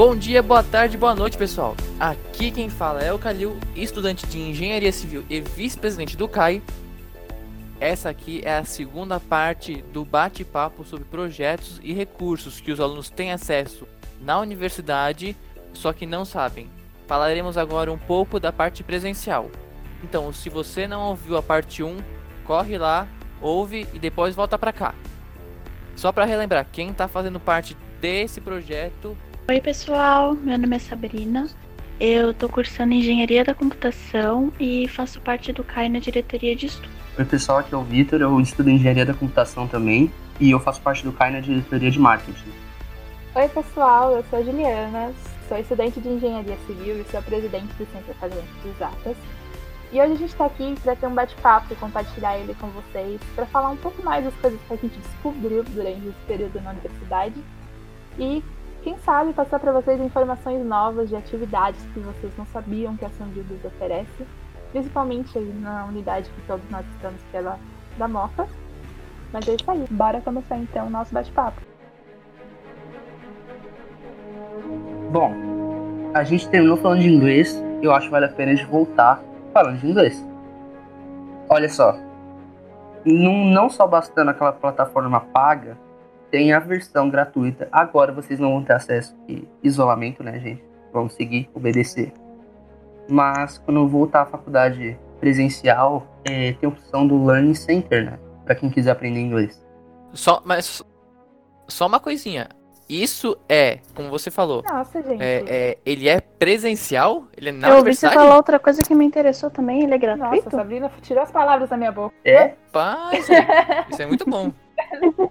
Bom dia, boa tarde, boa noite, pessoal. Aqui quem fala é o Calil, estudante de Engenharia Civil e vice-presidente do CAI. Essa aqui é a segunda parte do bate-papo sobre projetos e recursos que os alunos têm acesso na universidade, só que não sabem. Falaremos agora um pouco da parte presencial. Então, se você não ouviu a parte 1, corre lá, ouve e depois volta para cá. Só para relembrar, quem está fazendo parte desse projeto Oi, pessoal. Meu nome é Sabrina. Eu tô cursando Engenharia da Computação e faço parte do CAI na diretoria de estudo. Oi, pessoal. Aqui é o Vitor. Eu estudo Engenharia da Computação também e eu faço parte do CAI na diretoria de Marketing. Oi, pessoal. Eu sou a Juliana. Sou estudante de Engenharia Civil e sou a presidente do Centro Acadêmico de Exatas. E hoje a gente está aqui para ter um bate-papo e compartilhar ele com vocês, para falar um pouco mais das coisas que a gente descobriu durante esse período na universidade e quem sabe passar para vocês informações novas de atividades que vocês não sabiam que a Sandildos oferece, principalmente na unidade que todos nós estamos, que é da, da Moca. Mas é isso aí, bora começar então o nosso bate-papo. Bom, a gente terminou falando de inglês, eu acho que vale a pena de voltar falando de inglês. Olha só, não, não só bastando aquela plataforma paga, tem a versão gratuita. Agora vocês não vão ter acesso e isolamento, né, gente? Vamos seguir, obedecer. Mas quando voltar à faculdade presencial, é, tem a opção do Learning Center, né? Pra quem quiser aprender inglês. Só, mas só uma coisinha. Isso é, como você falou, Nossa, gente. é, é, ele é presencial? Ele é na eu ouvi você falar outra coisa que me interessou também, ele é Nossa, gratuito? Sabrina tirou as palavras da minha boca. É? É- isso é muito bom.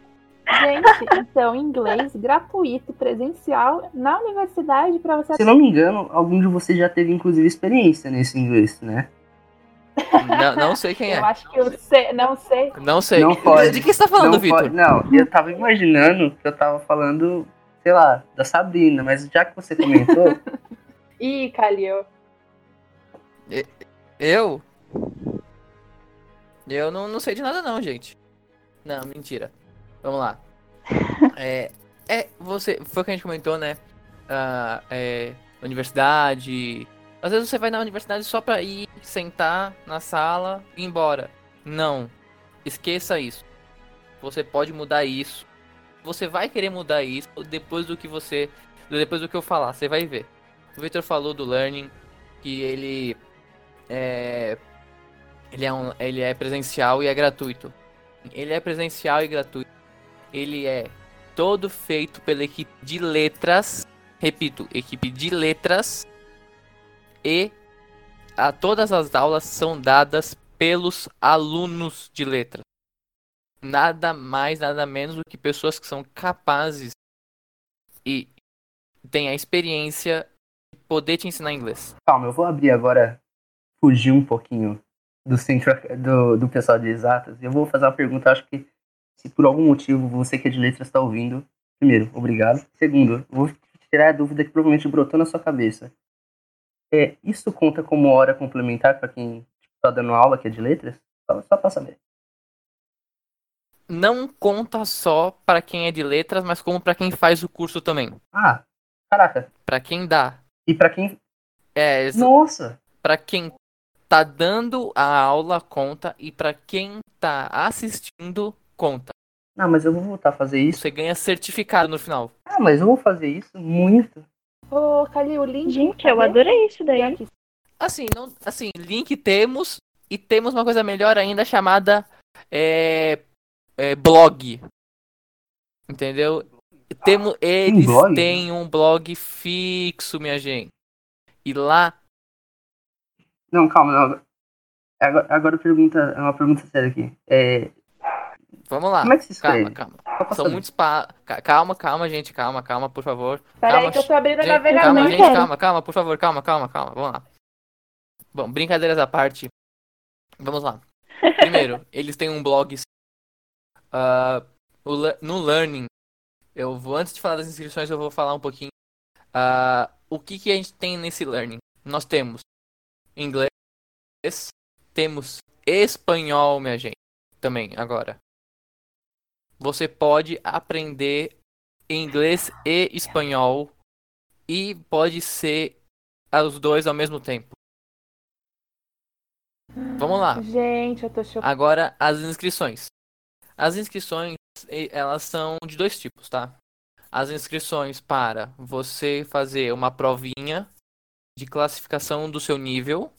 Gente, então, inglês gratuito, presencial, na universidade para você Se eu não me engano, algum de vocês já teve inclusive experiência nesse inglês, né? Não, não sei quem Eu é. acho que eu sei, não sei. Não sei. Não pode. De que você tá falando, não, Vitor? não, eu tava imaginando que eu tava falando, sei lá, da Sabrina, mas já que você comentou, Ih, Calil. Eu? Eu não, não sei de nada não, gente. Não, mentira. Vamos lá. É, é você, foi o que a gente comentou, né? Ah, é, universidade. Às vezes você vai na universidade só pra ir, sentar na sala e ir embora. Não. Esqueça isso. Você pode mudar isso. Você vai querer mudar isso depois do que você. Depois do que eu falar, você vai ver. O Victor falou do learning, que ele é, ele é, um, ele é presencial e é gratuito. Ele é presencial e gratuito. Ele é todo feito pela equipe de letras. Repito, equipe de letras. E a, todas as aulas são dadas pelos alunos de letras. Nada mais, nada menos do que pessoas que são capazes e têm a experiência de poder te ensinar inglês. calma, eu vou abrir agora, fugir um pouquinho do centro do, do pessoal de exatas. Eu vou fazer uma pergunta, acho que se por algum motivo você que é de letras está ouvindo, primeiro, obrigado. Segundo, vou tirar a dúvida que provavelmente brotou na sua cabeça. É, isso conta como hora complementar para quem está dando aula que é de letras? Só, só para saber. não conta só para quem é de letras, mas como para quem faz o curso também. Ah, caraca. Para quem dá. E para quem. É, exa- Nossa! para quem tá dando a aula conta e para quem tá assistindo conta. Não, mas eu vou voltar a fazer isso. Você ganha certificado no final. Ah, mas eu vou fazer isso muito. Ô, Calil, o link. Gente, eu cadê? adorei isso daí. Assim, não, assim, link temos e temos uma coisa melhor ainda chamada é, é, blog. Entendeu? Temo, eles blog? têm um blog fixo, minha gente. E lá Não, calma, não. Agora, agora pergunta, é uma pergunta séria aqui. É, Vamos lá. como é que se escreve? Calma, calma. São muitos pa... ca- Calma, calma, gente. Calma, calma, por favor. Peraí Calma, que eu tô abrindo o Gente, calma, gente, quero. calma, calma, por favor, calma, calma, calma. Vamos lá. Bom, brincadeiras à parte. Vamos lá. Primeiro, eles têm um blog. le- no Learning, eu vou, antes de falar das inscrições, eu vou falar um pouquinho. ah, o que, que a gente tem nesse Learning? Nós temos inglês, temos espanhol, minha gente, também, agora. Você pode aprender inglês e espanhol e pode ser os dois ao mesmo tempo. Vamos lá. Gente, eu tô chocada. Agora as inscrições. As inscrições, elas são de dois tipos, tá? As inscrições para você fazer uma provinha de classificação do seu nível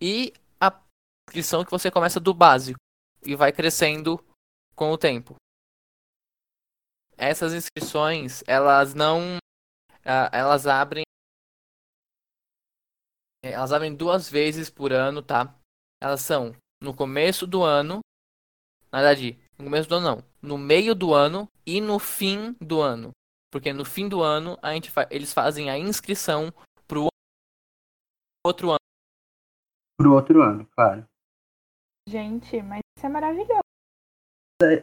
e a inscrição que você começa do básico e vai crescendo com o tempo. Essas inscrições, elas não ah, elas abrem é, elas abrem duas vezes por ano, tá? Elas são no começo do ano, na verdade, no começo do ano não, no meio do ano e no fim do ano. Porque no fim do ano a gente fa- eles fazem a inscrição pro outro ano. Pro outro ano, claro. Gente, mas isso é maravilhoso.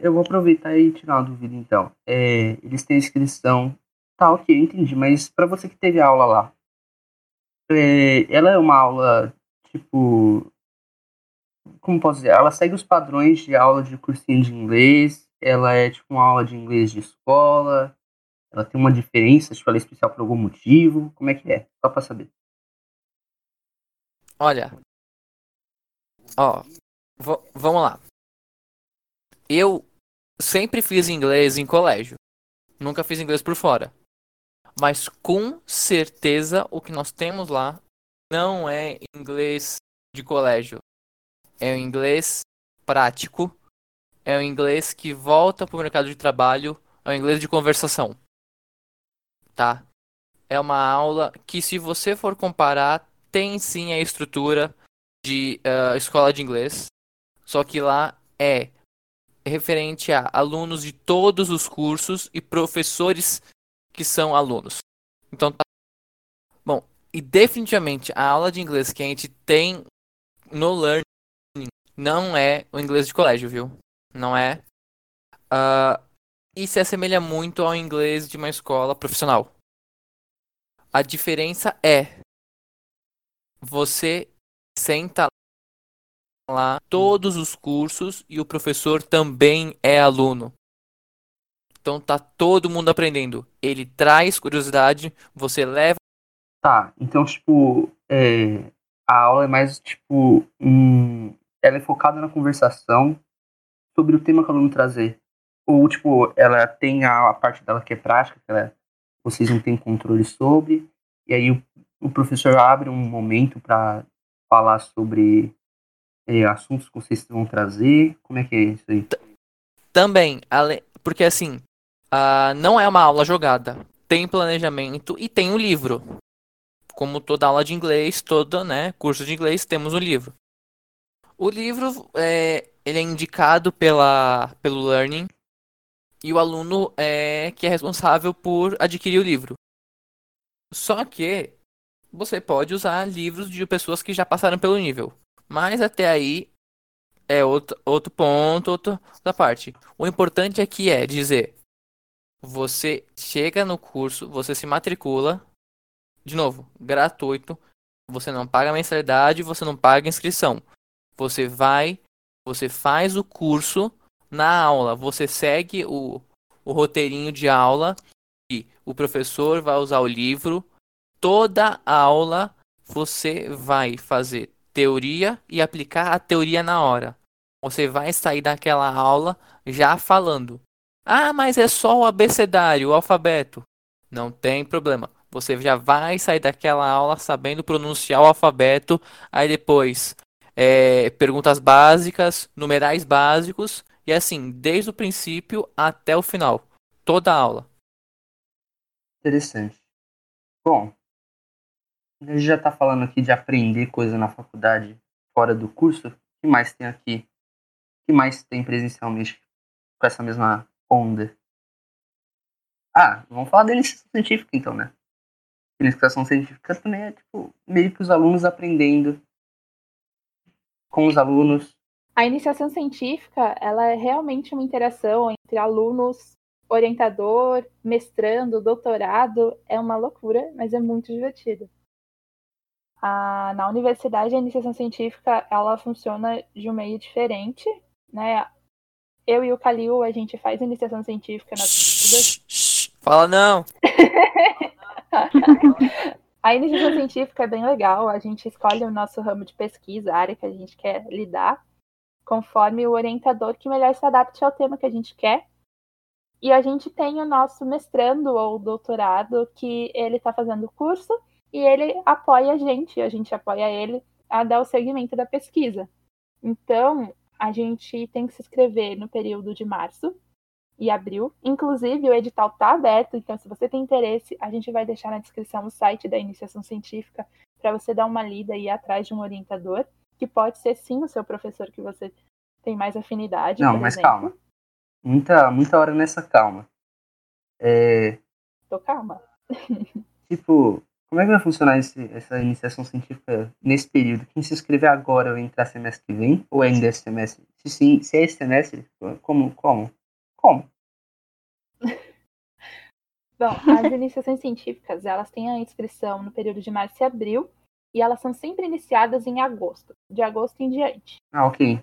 Eu vou aproveitar e tirar uma dúvida então. É, eles têm inscrição. Tá, ok, entendi. Mas pra você que teve aula lá, é, ela é uma aula tipo. Como posso dizer? Ela segue os padrões de aula de cursinho de inglês. Ela é tipo uma aula de inglês de escola. Ela tem uma diferença, tipo, ela é especial por algum motivo. Como é que é? Só pra saber. Olha. Ó, va- vamos lá. Eu sempre fiz inglês em colégio. Nunca fiz inglês por fora. Mas com certeza o que nós temos lá não é inglês de colégio. É o inglês prático. É o inglês que volta pro mercado de trabalho. É o inglês de conversação. Tá? É uma aula que, se você for comparar, tem sim a estrutura de ah, escola de inglês. Só que lá é referente a alunos de todos os cursos e professores que são alunos. Então tá. Bom, e definitivamente a aula de inglês que a gente tem no Learning não é o inglês de colégio, viu? Não é. Ah, e se assemelha muito ao inglês de uma escola profissional. A diferença é você senta lá todos os cursos e o professor também é aluno. Então tá todo mundo aprendendo. Ele traz curiosidade, você leva Tá, então, tipo, é, a aula é mais, tipo, um, ela é focada na conversação sobre o tema que o aluno trazer. Ou, tipo, ela tem a, a parte dela que é prática, que ela, vocês não têm controle sobre, e aí o, o professor abre um momento para falar sobre é, assuntos que vocês vão trazer. Como é que é isso aí? também, ale- porque assim, ah, não é uma aula jogada. Tem planejamento e tem o livro. Como toda aula de inglês, todo, né, curso de inglês, temos o livro. O livro é, ele é indicado pela, pelo Learning e o aluno é que é responsável por adquirir o livro. Só que você pode usar livros de pessoas que já passaram pelo nível. Mas até aí é outro, outro ponto, outra, parte. O importante aqui é dizer: você chega no curso, você se matricula, de novo, gratuito, você não paga mensalidade, você não paga inscrição. Você vai, você faz o curso na aula, você segue o, o roteirinho de aula e o professor vai usar o livro. Toda aula você vai fazer teoria e aplicar a teoria na hora. Você vai sair daquela aula já falando. Ah, mas é só o abecedário, o alfabeto. Não tem problema. Você já vai sair daquela aula sabendo pronunciar o alfabeto. Aí depois, é, perguntas básicas, numerais básicos. E assim, desde o princípio até o final. Toda a aula. Interessante. Bom, a gente já tá falando aqui de aprender coisa na faculdade fora do curso. O que mais tem aqui? O que mais tem presencialmente com essa mesma onda? Ah, vamos falar da iniciação científica então, né? Iniciação científica também é tipo meio que os alunos aprendendo com os alunos. A iniciação científica, ela é realmente uma interação entre alunos, orientador, mestrando, doutorado. É uma loucura, mas é muito divertido. Ah, na universidade, a iniciação científica, ela funciona de um meio diferente, né? Eu e o Calil, a gente faz iniciação científica nas. Fala não. a iniciação científica é bem legal. A gente escolhe o nosso ramo de pesquisa, a área que a gente quer lidar, conforme o orientador que melhor se adapte ao tema que a gente quer. E a gente tem o nosso mestrando ou doutorado, que ele está fazendo o curso e ele apoia a gente, a gente apoia ele a dar o segmento da pesquisa. Então, a gente tem que se inscrever no período de março e abril. Inclusive, o edital está aberto, então, se você tem interesse, a gente vai deixar na descrição o site da iniciação científica para você dar uma lida e ir atrás de um orientador, que pode ser sim o seu professor que você tem mais afinidade. Não, mas exemplo. calma. Muita, muita hora nessa calma. É... Tô calma. tipo, como é que vai funcionar esse, essa iniciação científica nesse período? Quem se inscrever agora ou entrar semestre que vem? Ou ainda é esse semestre? Se sim, se é esse semestre, como? Como? Como? Bom, as iniciações científicas, elas têm a inscrição no período de março e abril, e elas são sempre iniciadas em agosto, de agosto em diante. Ah, ok.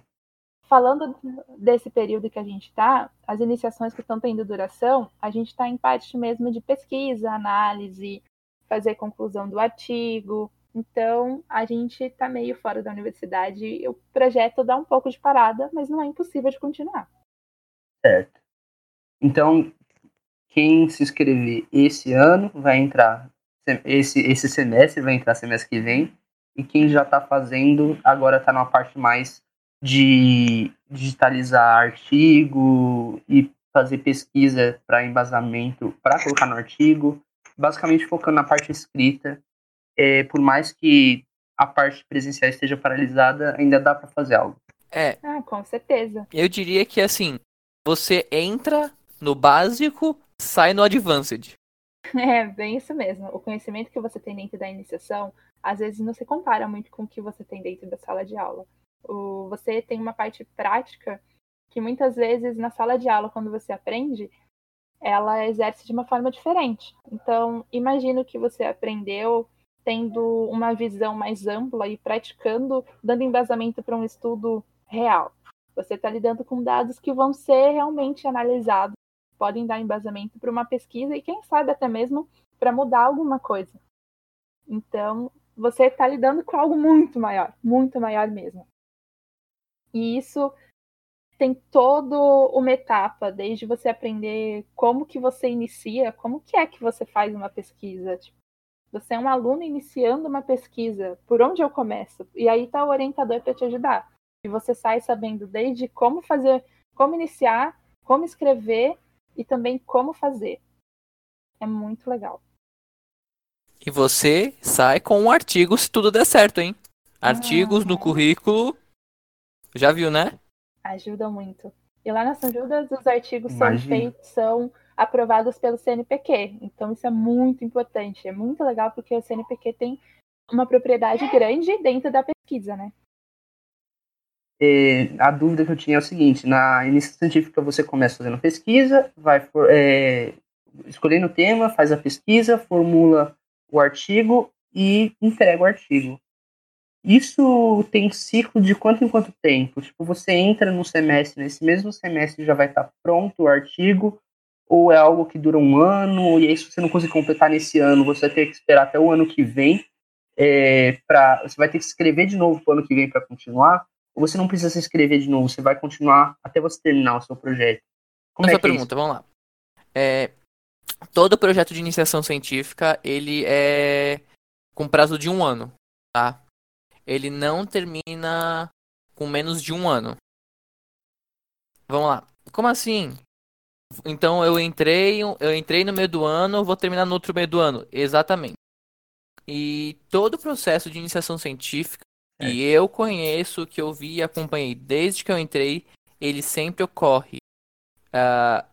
Falando desse período que a gente está, as iniciações que estão tendo duração, a gente está em parte mesmo de pesquisa, análise, fazer conclusão do artigo. Então, a gente está meio fora da universidade. O projeto dá um pouco de parada, mas não é impossível de continuar. Certo. Então, quem se inscrever esse ano vai entrar, esse, esse semestre vai entrar semestre que vem, e quem já está fazendo agora está numa parte mais de digitalizar artigo e fazer pesquisa para embasamento para colocar no artigo basicamente focando na parte escrita. É, por mais que a parte presencial esteja paralisada, ainda dá para fazer algo. É. Ah, com certeza. Eu diria que assim, você entra no básico, sai no advanced. É, bem isso mesmo. O conhecimento que você tem dentro da iniciação, às vezes não se compara muito com o que você tem dentro da sala de aula. O, você tem uma parte prática que muitas vezes na sala de aula, quando você aprende, ela exerce de uma forma diferente. Então, imagino que você aprendeu tendo uma visão mais ampla e praticando, dando embasamento para um estudo real. Você está lidando com dados que vão ser realmente analisados, podem dar embasamento para uma pesquisa e, quem sabe, até mesmo para mudar alguma coisa. Então, você está lidando com algo muito maior, muito maior mesmo. E isso tem todo uma etapa, desde você aprender como que você inicia, como que é que você faz uma pesquisa. Tipo, você é um aluno iniciando uma pesquisa, por onde eu começo? E aí está o orientador para te ajudar. E você sai sabendo desde como fazer, como iniciar, como escrever e também como fazer. É muito legal. E você sai com um artigo se tudo der certo, hein? Artigos ah, no currículo. Já viu, né? Ajuda muito. E lá na São Judas, os artigos são feitos, são aprovados pelo CNPq. Então, isso é muito importante. É muito legal porque o CNPq tem uma propriedade grande dentro da pesquisa, né? É, a dúvida que eu tinha é o seguinte: na iniciativa científica você começa fazendo pesquisa, vai é, escolhendo o tema, faz a pesquisa, formula o artigo e entrega o artigo. Isso tem ciclo de quanto em quanto tempo? Tipo, você entra no semestre, nesse mesmo semestre já vai estar pronto o artigo, ou é algo que dura um ano, e aí se você não conseguir completar nesse ano, você vai ter que esperar até o ano que vem, é, pra, você vai ter que escrever de novo para o ano que vem para continuar, ou você não precisa se inscrever de novo, você vai continuar até você terminar o seu projeto? Como Essa é, é pergunta, é vamos lá. É, todo projeto de iniciação científica, ele é com prazo de um ano, tá? Ele não termina com menos de um ano. Vamos lá. Como assim? Então eu entrei, eu entrei no meio do ano, vou terminar no outro meio do ano. Exatamente. E todo o processo de iniciação científica é. que eu conheço, que eu vi e acompanhei desde que eu entrei, ele sempre ocorre uh,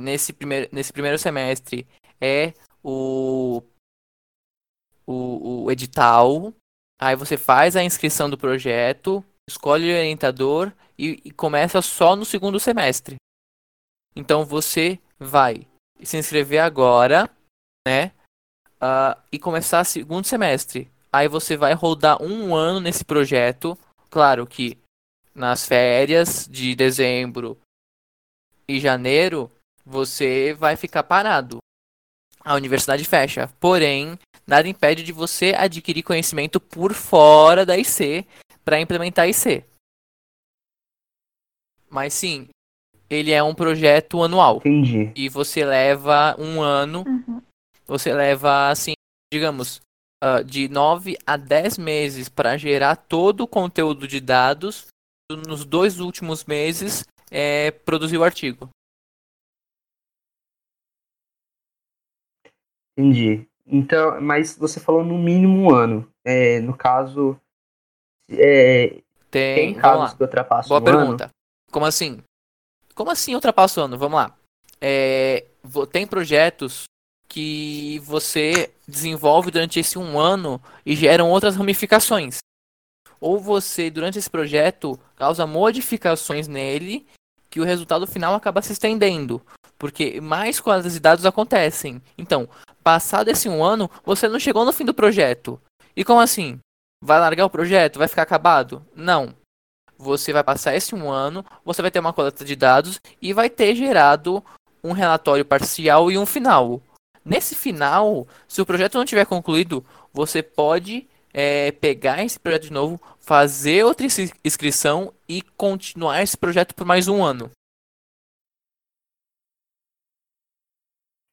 nesse, primeiro, nesse primeiro semestre. É o, o, o edital Aí você faz a inscrição do projeto, escolhe o orientador e, e começa só no segundo semestre. Então você vai se inscrever agora, né? Uh, e começar segundo semestre. Aí você vai rodar um ano nesse projeto. Claro que nas férias de dezembro e janeiro você vai ficar parado. a universidade fecha. Porém, nada impede de você adquirir conhecimento por fora da IC para implementar a IC. Mas sim, ele é um projeto anual. Entendi. E você leva um ano, Uhum. você leva assim, digamos, ah, de 9 a 10 meses para gerar todo o conteúdo de dados. Nos dois últimos meses, é, produzir o artigo. Entendi. Então, mas você falou no mínimo um ano. É, no caso, é, Tem, tem casos que ultrapassam Boa um ano? pergunta. Como assim? Como assim ultrapassa o ano? Vamos lá. É, tem projetos que você desenvolve durante esse um ano e geram outras ramificações. Ou você, durante esse projeto, causa modificações nele que o resultado final acaba se estendendo. Porque mais quadros de dados acontecem. Então, passado esse um ano, você não chegou no fim do projeto. E como assim? Vai largar o projeto? Vai ficar acabado? Não você vai passar esse um ano, você vai ter uma coleta de dados e vai ter gerado um relatório parcial e um final. Nesse final, se o projeto não tiver concluído, você pode é, pegar esse projeto de novo, fazer outra ins- inscrição e continuar esse projeto por mais um ano.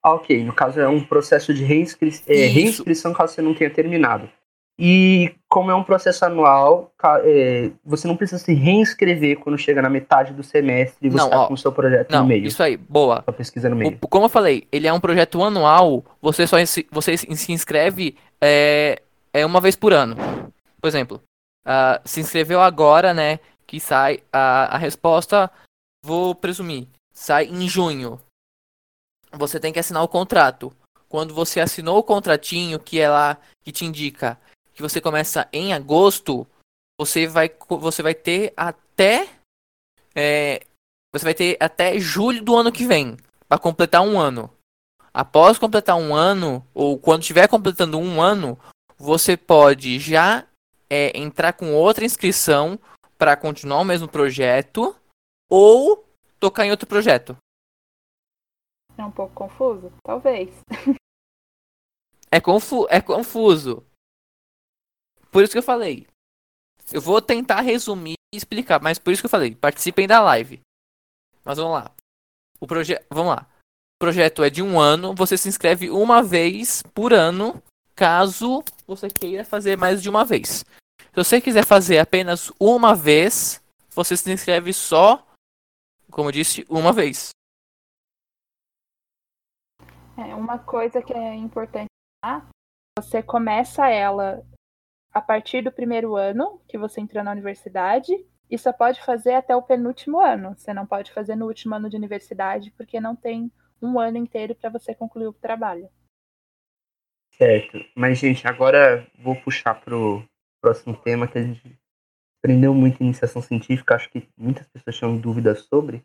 Ah, ok. No caso, é um processo de reinscri- é, reinscrição caso você não tenha terminado. E como é um processo anual, é, você não precisa se reinscrever quando chega na metade do semestre e você está com o seu projeto Não, no meio. isso aí, boa. Sua pesquisa no meio. O- como eu falei, ele é um projeto anual, você só se- você se inscreve é, é uma vez por ano. Por exemplo, ah, se inscreveu agora, né? Que sai a, a resposta, vou presumir, sai em junho. Você tem que assinar o contrato. Quando você assinou o contratinho, que é lá que te indica que você começa em agosto, você vai, você vai ter até é, você vai ter até julho do ano que vem para completar um ano. Após completar um ano, ou quando estiver completando um ano, você pode já é, entrar com outra inscrição para continuar o mesmo projeto ou tocar em outro projeto. É um pouco confuso? Talvez. É, confu é confuso. Por isso que eu falei. Eu vou tentar resumir e explicar, mas por isso que eu falei, participem da live. Mas vamos lá. O projeto, vamos lá. O projeto é de um ano, você se inscreve uma vez por ano, caso você queira fazer mais de uma vez. Se você quiser fazer apenas uma vez, você se inscreve só, como eu disse, uma vez. É, uma coisa que é importante você começa ela a partir do primeiro ano que você entrou na universidade e só pode fazer até o penúltimo ano. Você não pode fazer no último ano de universidade porque não tem um ano inteiro para você concluir o trabalho. Certo. Mas, gente, agora vou puxar pro próximo tema que a gente aprendeu muito em iniciação científica, acho que muitas pessoas tinham dúvidas sobre.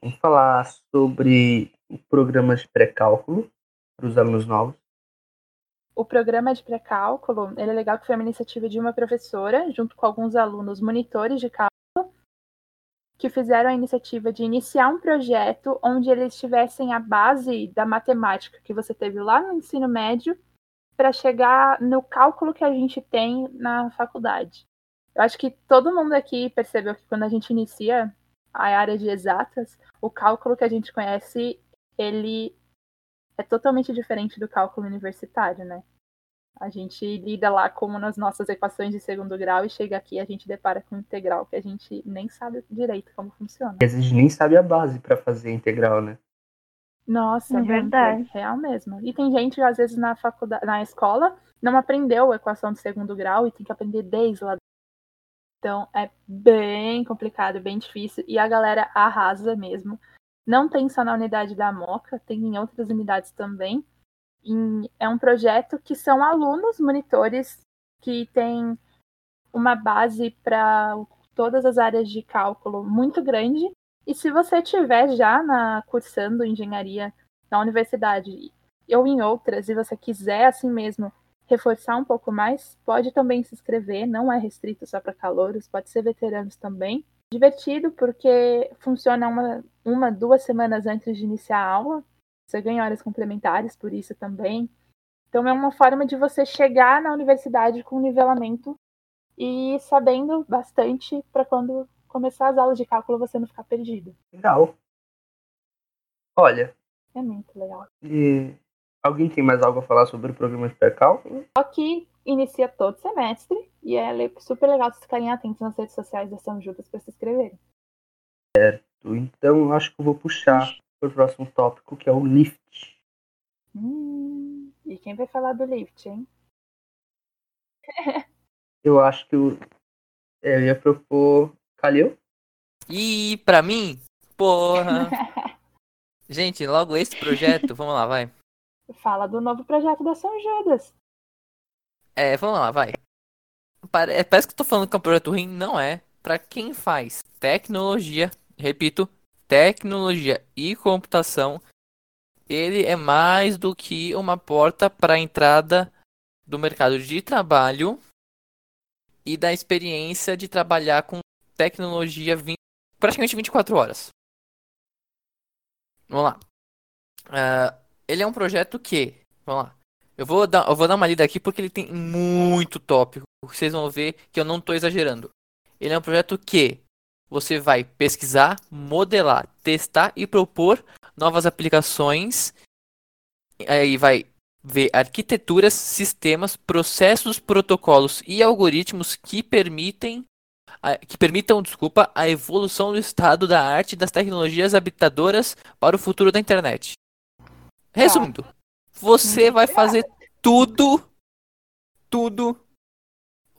Vamos falar sobre o programa de pré-cálculo para os alunos novos. O programa de pré-cálculo, ele é legal que foi uma iniciativa de uma professora, junto com alguns alunos monitores de cálculo, que fizeram a iniciativa de iniciar um projeto onde eles tivessem a base da matemática que você teve lá no ensino médio para chegar no cálculo que a gente tem na faculdade. Eu acho que todo mundo aqui percebeu que quando a gente inicia a área de exatas, o cálculo que a gente conhece, ele é totalmente diferente do cálculo universitário, né? A gente lida lá como nas nossas equações de segundo grau e chega aqui a gente depara com integral que a gente nem sabe direito como funciona. E às vezes nem sabe a base para fazer integral, né? Nossa, É muito, verdade. real mesmo. E tem gente que às vezes na faculdade, na escola, não aprendeu a equação de segundo grau e tem que aprender desde lá. Então é bem complicado, bem difícil e a galera arrasa mesmo. Não tem só na unidade da Moca, tem em outras unidades também. E é um projeto que são alunos monitores que têm uma base para todas as áreas de cálculo muito grande. E se você tiver já na cursando engenharia na universidade ou em outras e você quiser assim mesmo reforçar um pouco mais, pode também se inscrever, não é restrito só para calouros, pode ser veteranos também. Divertido porque funciona uma, uma, duas semanas antes de iniciar a aula. você ganha horas complementares por isso também. Então é uma forma de você chegar na universidade com nivelamento e sabendo bastante para quando começar as aulas de cálculo você não ficar perdido. Legal. Olha. É muito legal. E alguém tem mais algo a falar sobre o programa de pré-cálculo? Só que inicia todo semestre e é super legal vocês ficarem atentos nas redes sociais da São Judas para se inscreverem. Certo. Então eu acho que eu vou puxar para o próximo tópico, que é o lift. Hum, e quem vai falar do lift, hein? eu acho que eu, é, eu ia propor Calil. E para mim, porra. Gente, logo esse projeto, vamos lá, vai. Fala do novo projeto da São Judas. É, vamos lá, vai. É, parece que eu tô falando que é um projeto ruim, não é. Para quem faz tecnologia, repito, tecnologia e computação, ele é mais do que uma porta para entrada do mercado de trabalho e da experiência de trabalhar com tecnologia 20, praticamente 24 horas. Vamos lá. Uh, ele é um projeto que, vamos lá. Eu vou dar, eu vou dar uma lida aqui porque ele tem muito tópico. Vocês vão ver que eu não estou exagerando. Ele é um projeto que você vai pesquisar, modelar, testar e propor novas aplicações. Aí vai ver arquiteturas, sistemas, processos, protocolos e algoritmos que permitem que permitam, desculpa, a evolução do estado da arte e das tecnologias habitadoras para o futuro da internet. Resumindo, você vai fazer tudo, tudo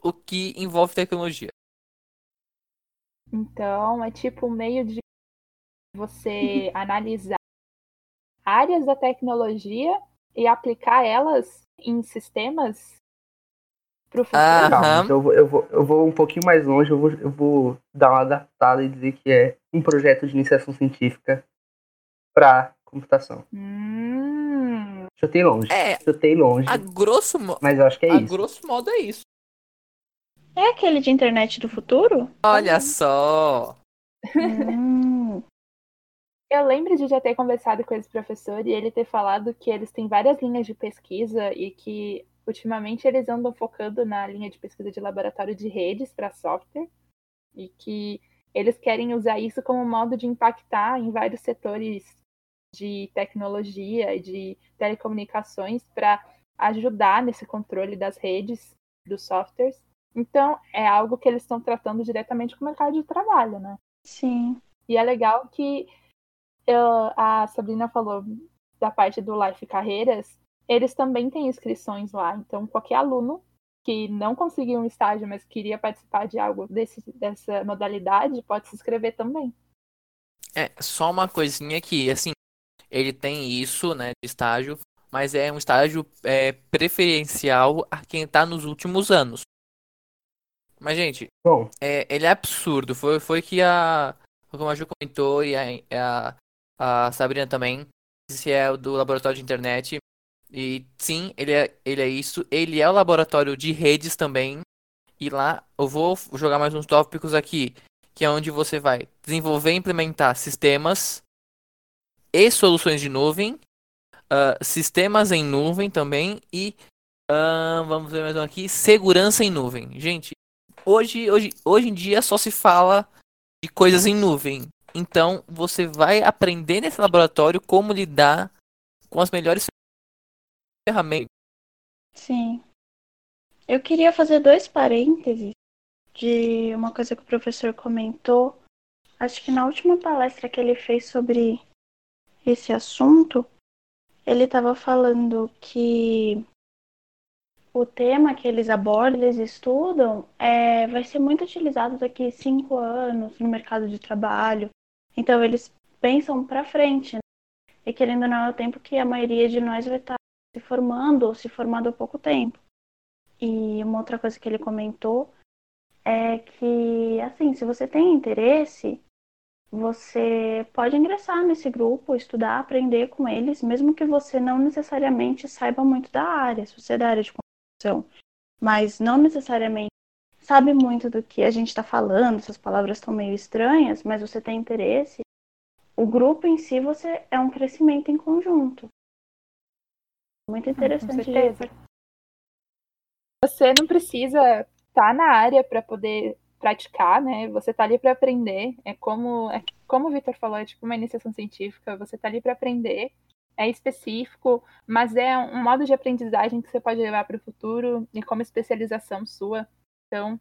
o que envolve tecnologia. Então, é tipo um meio de você analisar áreas da tecnologia e aplicar elas em sistemas pro futuro. Ah, então eu vou, eu, vou, eu vou um pouquinho mais longe, eu vou, eu vou dar uma adaptada e dizer que é um projeto de iniciação científica para computação. Hum. Chutei longe. É, Chutei longe. A grosso modo. Mas eu acho que é a isso. A grosso modo é isso. É aquele de internet do futuro? Olha só! hum. Eu lembro de já ter conversado com esse professor e ele ter falado que eles têm várias linhas de pesquisa e que ultimamente eles andam focando na linha de pesquisa de laboratório de redes para software e que eles querem usar isso como modo de impactar em vários setores de tecnologia e de telecomunicações para ajudar nesse controle das redes, dos softwares então, é algo que eles estão tratando diretamente com o mercado de trabalho, né? Sim. E é legal que eu, a Sabrina falou da parte do Life Carreiras, eles também têm inscrições lá. Então, qualquer aluno que não conseguiu um estágio, mas queria participar de algo desse, dessa modalidade, pode se inscrever também. É, só uma coisinha aqui, assim, ele tem isso, né, de estágio, mas é um estágio é, preferencial a quem está nos últimos anos. Mas, gente, Bom. É, ele é absurdo. Foi, foi que a. Como a Ju comentou e a, a, a Sabrina também. Esse é o do laboratório de internet. E sim, ele é, ele é isso. Ele é o laboratório de redes também. E lá eu vou jogar mais uns tópicos aqui. Que é onde você vai desenvolver e implementar sistemas e soluções de nuvem. Uh, sistemas em nuvem também. E uh, vamos ver mais um aqui. Segurança em nuvem. Gente, hoje, hoje, hoje em dia só se fala de coisas em nuvem. Então você vai aprender nesse laboratório como lidar com as melhores ferramentas. Sim. Eu queria fazer dois parênteses de uma coisa que o professor comentou. Acho que na última palestra que ele fez sobre esse assunto, ele estava falando que o tema que eles abordam, eles estudam, é, vai ser muito utilizado daqui cinco anos no mercado de trabalho. Então, eles pensam para frente. Né? E querendo ou não, é o tempo que a maioria de nós vai estar se formando ou se formando há pouco tempo. E uma outra coisa que ele comentou é que, assim, se você tem interesse, você pode ingressar nesse grupo, estudar, aprender com eles, mesmo que você não necessariamente saiba muito da área. Se você é da área de mas não necessariamente sabe muito do que a gente está falando, essas palavras estão meio estranhas, mas você tem interesse, o grupo em si você é um crescimento em conjunto. Muito Com interessante. certeza. Você não precisa estar na área para poder praticar, né? Você tá ali para aprender. É como, é como o Vitor falou, é tipo uma iniciação científica. Você tá ali para aprender. É específico, mas é um modo de aprendizagem que você pode levar para o futuro e como especialização sua. Então,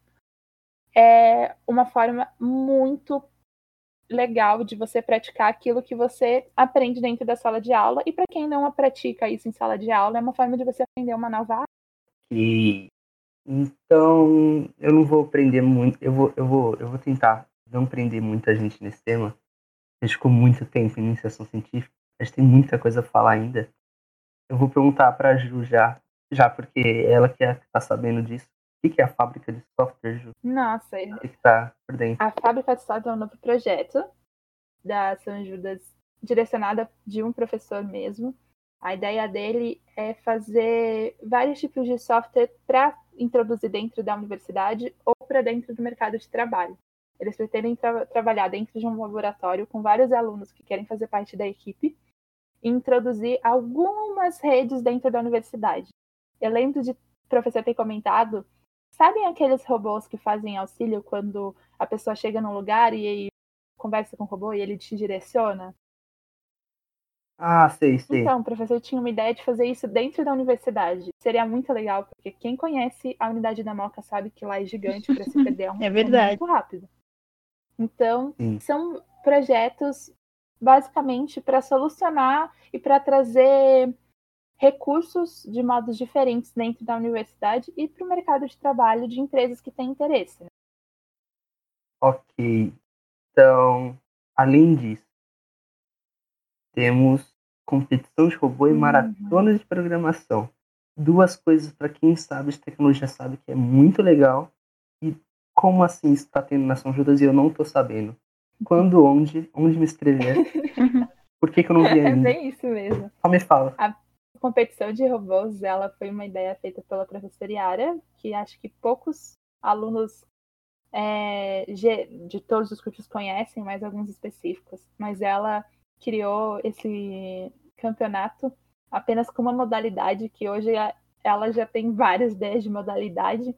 é uma forma muito legal de você praticar aquilo que você aprende dentro da sala de aula. E para quem não pratica isso em sala de aula, é uma forma de você aprender uma nova área. E então eu não vou prender muito, eu vou, eu vou, eu vou tentar não prender muita gente nesse tema. A gente ficou muito tempo em iniciação científica, a gente tem muita coisa a falar ainda. Eu vou perguntar para a Ju já, já porque ela que é, tá sabendo disso. O que é a fábrica de software, Ju? Nossa, O que tá por dentro? a Fábrica de Software é um novo projeto da São Judas, direcionada de um professor mesmo. A ideia dele é fazer vários tipos de software para introduzir dentro da universidade ou para dentro do mercado de trabalho. Eles pretendem tra- trabalhar dentro de um laboratório com vários alunos que querem fazer parte da equipe e introduzir algumas redes dentro da universidade. Eu lembro de professor ter comentado, sabem aqueles robôs que fazem auxílio quando a pessoa chega num lugar e conversa com o robô e ele te direciona? Ah, sei, sei. Então, o professor tinha uma ideia de fazer isso dentro da universidade. Seria muito legal, porque quem conhece a unidade da Moca sabe que lá é gigante para se perder é, um, É verdade. muito rápido. Então, Sim. são projetos basicamente para solucionar e para trazer recursos de modos diferentes dentro da universidade e para o mercado de trabalho de empresas que têm interesse. Ok. Então, além disso, temos competição de robô e Uhum. maratona de programação. Duas coisas para quem sabe de tecnologia sabe que é muito legal. E como assim isso está tendo na São Judas e eu não estou sabendo? Quando, onde, onde me inscrever? Por que, que eu não vi É ainda? bem isso mesmo. Só me fala. A competição de robôs, ela foi uma ideia feita pela professora Yara, que acho que poucos alunos é, de todos os cursos conhecem, mas alguns específicos. Mas ela criou esse campeonato apenas com uma modalidade que hoje ela já tem várias ideias de modalidade,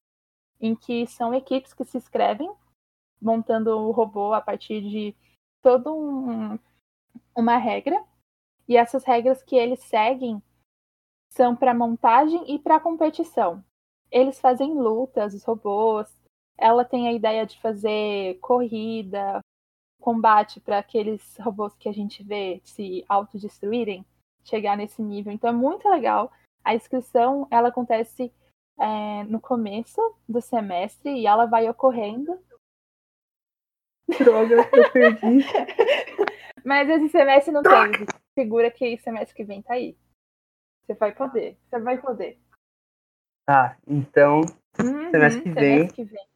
em que são equipes que se inscrevem montando o robô a partir de todo um, uma regra e essas regras que eles seguem são para montagem e para competição. Eles fazem lutas, os robôs. Ela tem a ideia de fazer corrida, combate para aqueles robôs que a gente vê se autodestruírem, chegar nesse nível. Então é muito legal. A inscrição ela acontece é, no começo do semestre e ela vai ocorrendo. Droga, eu perdi. Mas esse semestre não tem. Segura que semestre que vem tá aí. Você vai poder. Você vai poder. Tá, então Uhum, Semestre que vem. semestre que vem.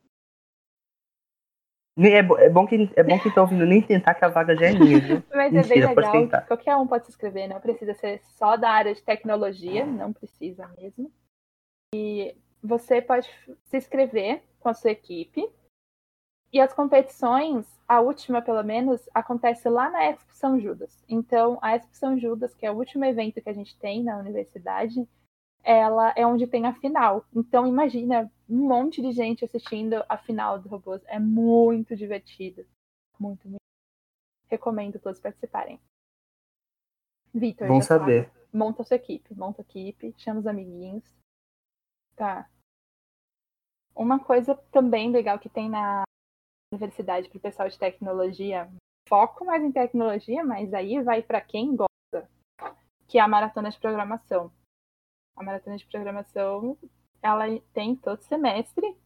É, é bom que é bom que tá ouvindo nem tentar que a vaga já é minha, viu? Mas é bem Mentira, legal. tentar. Qualquer um pode se inscrever, não precisa ser só da área de tecnologia, não precisa mesmo. E você pode se inscrever com a sua equipe. E as competições, a última pelo menos, acontece lá na Expo São Judas. Então, a Expo São Judas, que é o último evento que a gente tem na universidade, ela é onde tem a final. Então, imagina um monte de gente assistindo a final do Robôs. É muito divertido. Muito, muito. Recomendo todos participarem. Vitor, Bom saber. monta a sua equipe, monta a equipe, chama os amiguinhos. Tá. Uma coisa também legal que tem na universidade para o pessoal de tecnologia, foco mais em tecnologia, mas aí vai para quem gosta, que é a maratona de programação. A maratona de programação, ela tem todo semestre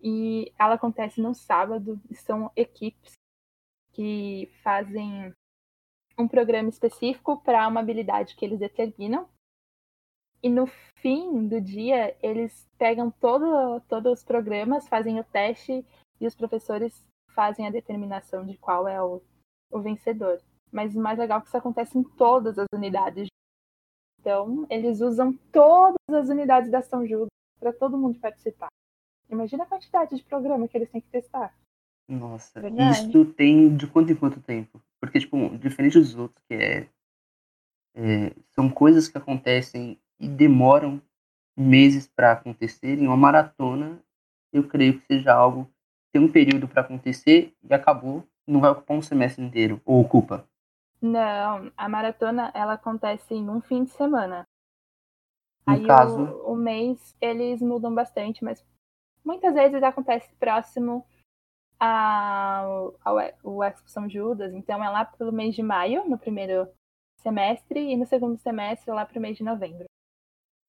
e ela acontece no sábado, são equipes que fazem um programa específico para uma habilidade que eles determinam. E no fim do dia, eles pegam todo, todos os programas, fazem o teste e os professores fazem a determinação de qual é o, o vencedor. Mas o mais legal é que isso acontece em todas as unidades. Então, eles usam todas as unidades da São Judas para todo mundo participar. Imagina a quantidade de programa que eles têm que testar. Nossa, Verdade. isso tem de quanto em quanto tempo? Porque porque, tipo, diferente dos outros, que é, é são coisas que acontecem e demoram meses para acontecerem, uma maratona, eu creio que seja algo tem um período para acontecer e acabou, não vai ocupar um semestre inteiro, ou ocupa? Não, a maratona ela acontece em um fim de semana. No Aí caso, o, o mês eles mudam bastante, mas muitas vezes acontece próximo ao, ao, ao Expo São Judas, então é lá pelo mês de maio, no primeiro semestre, e no segundo semestre lá para o mês de novembro.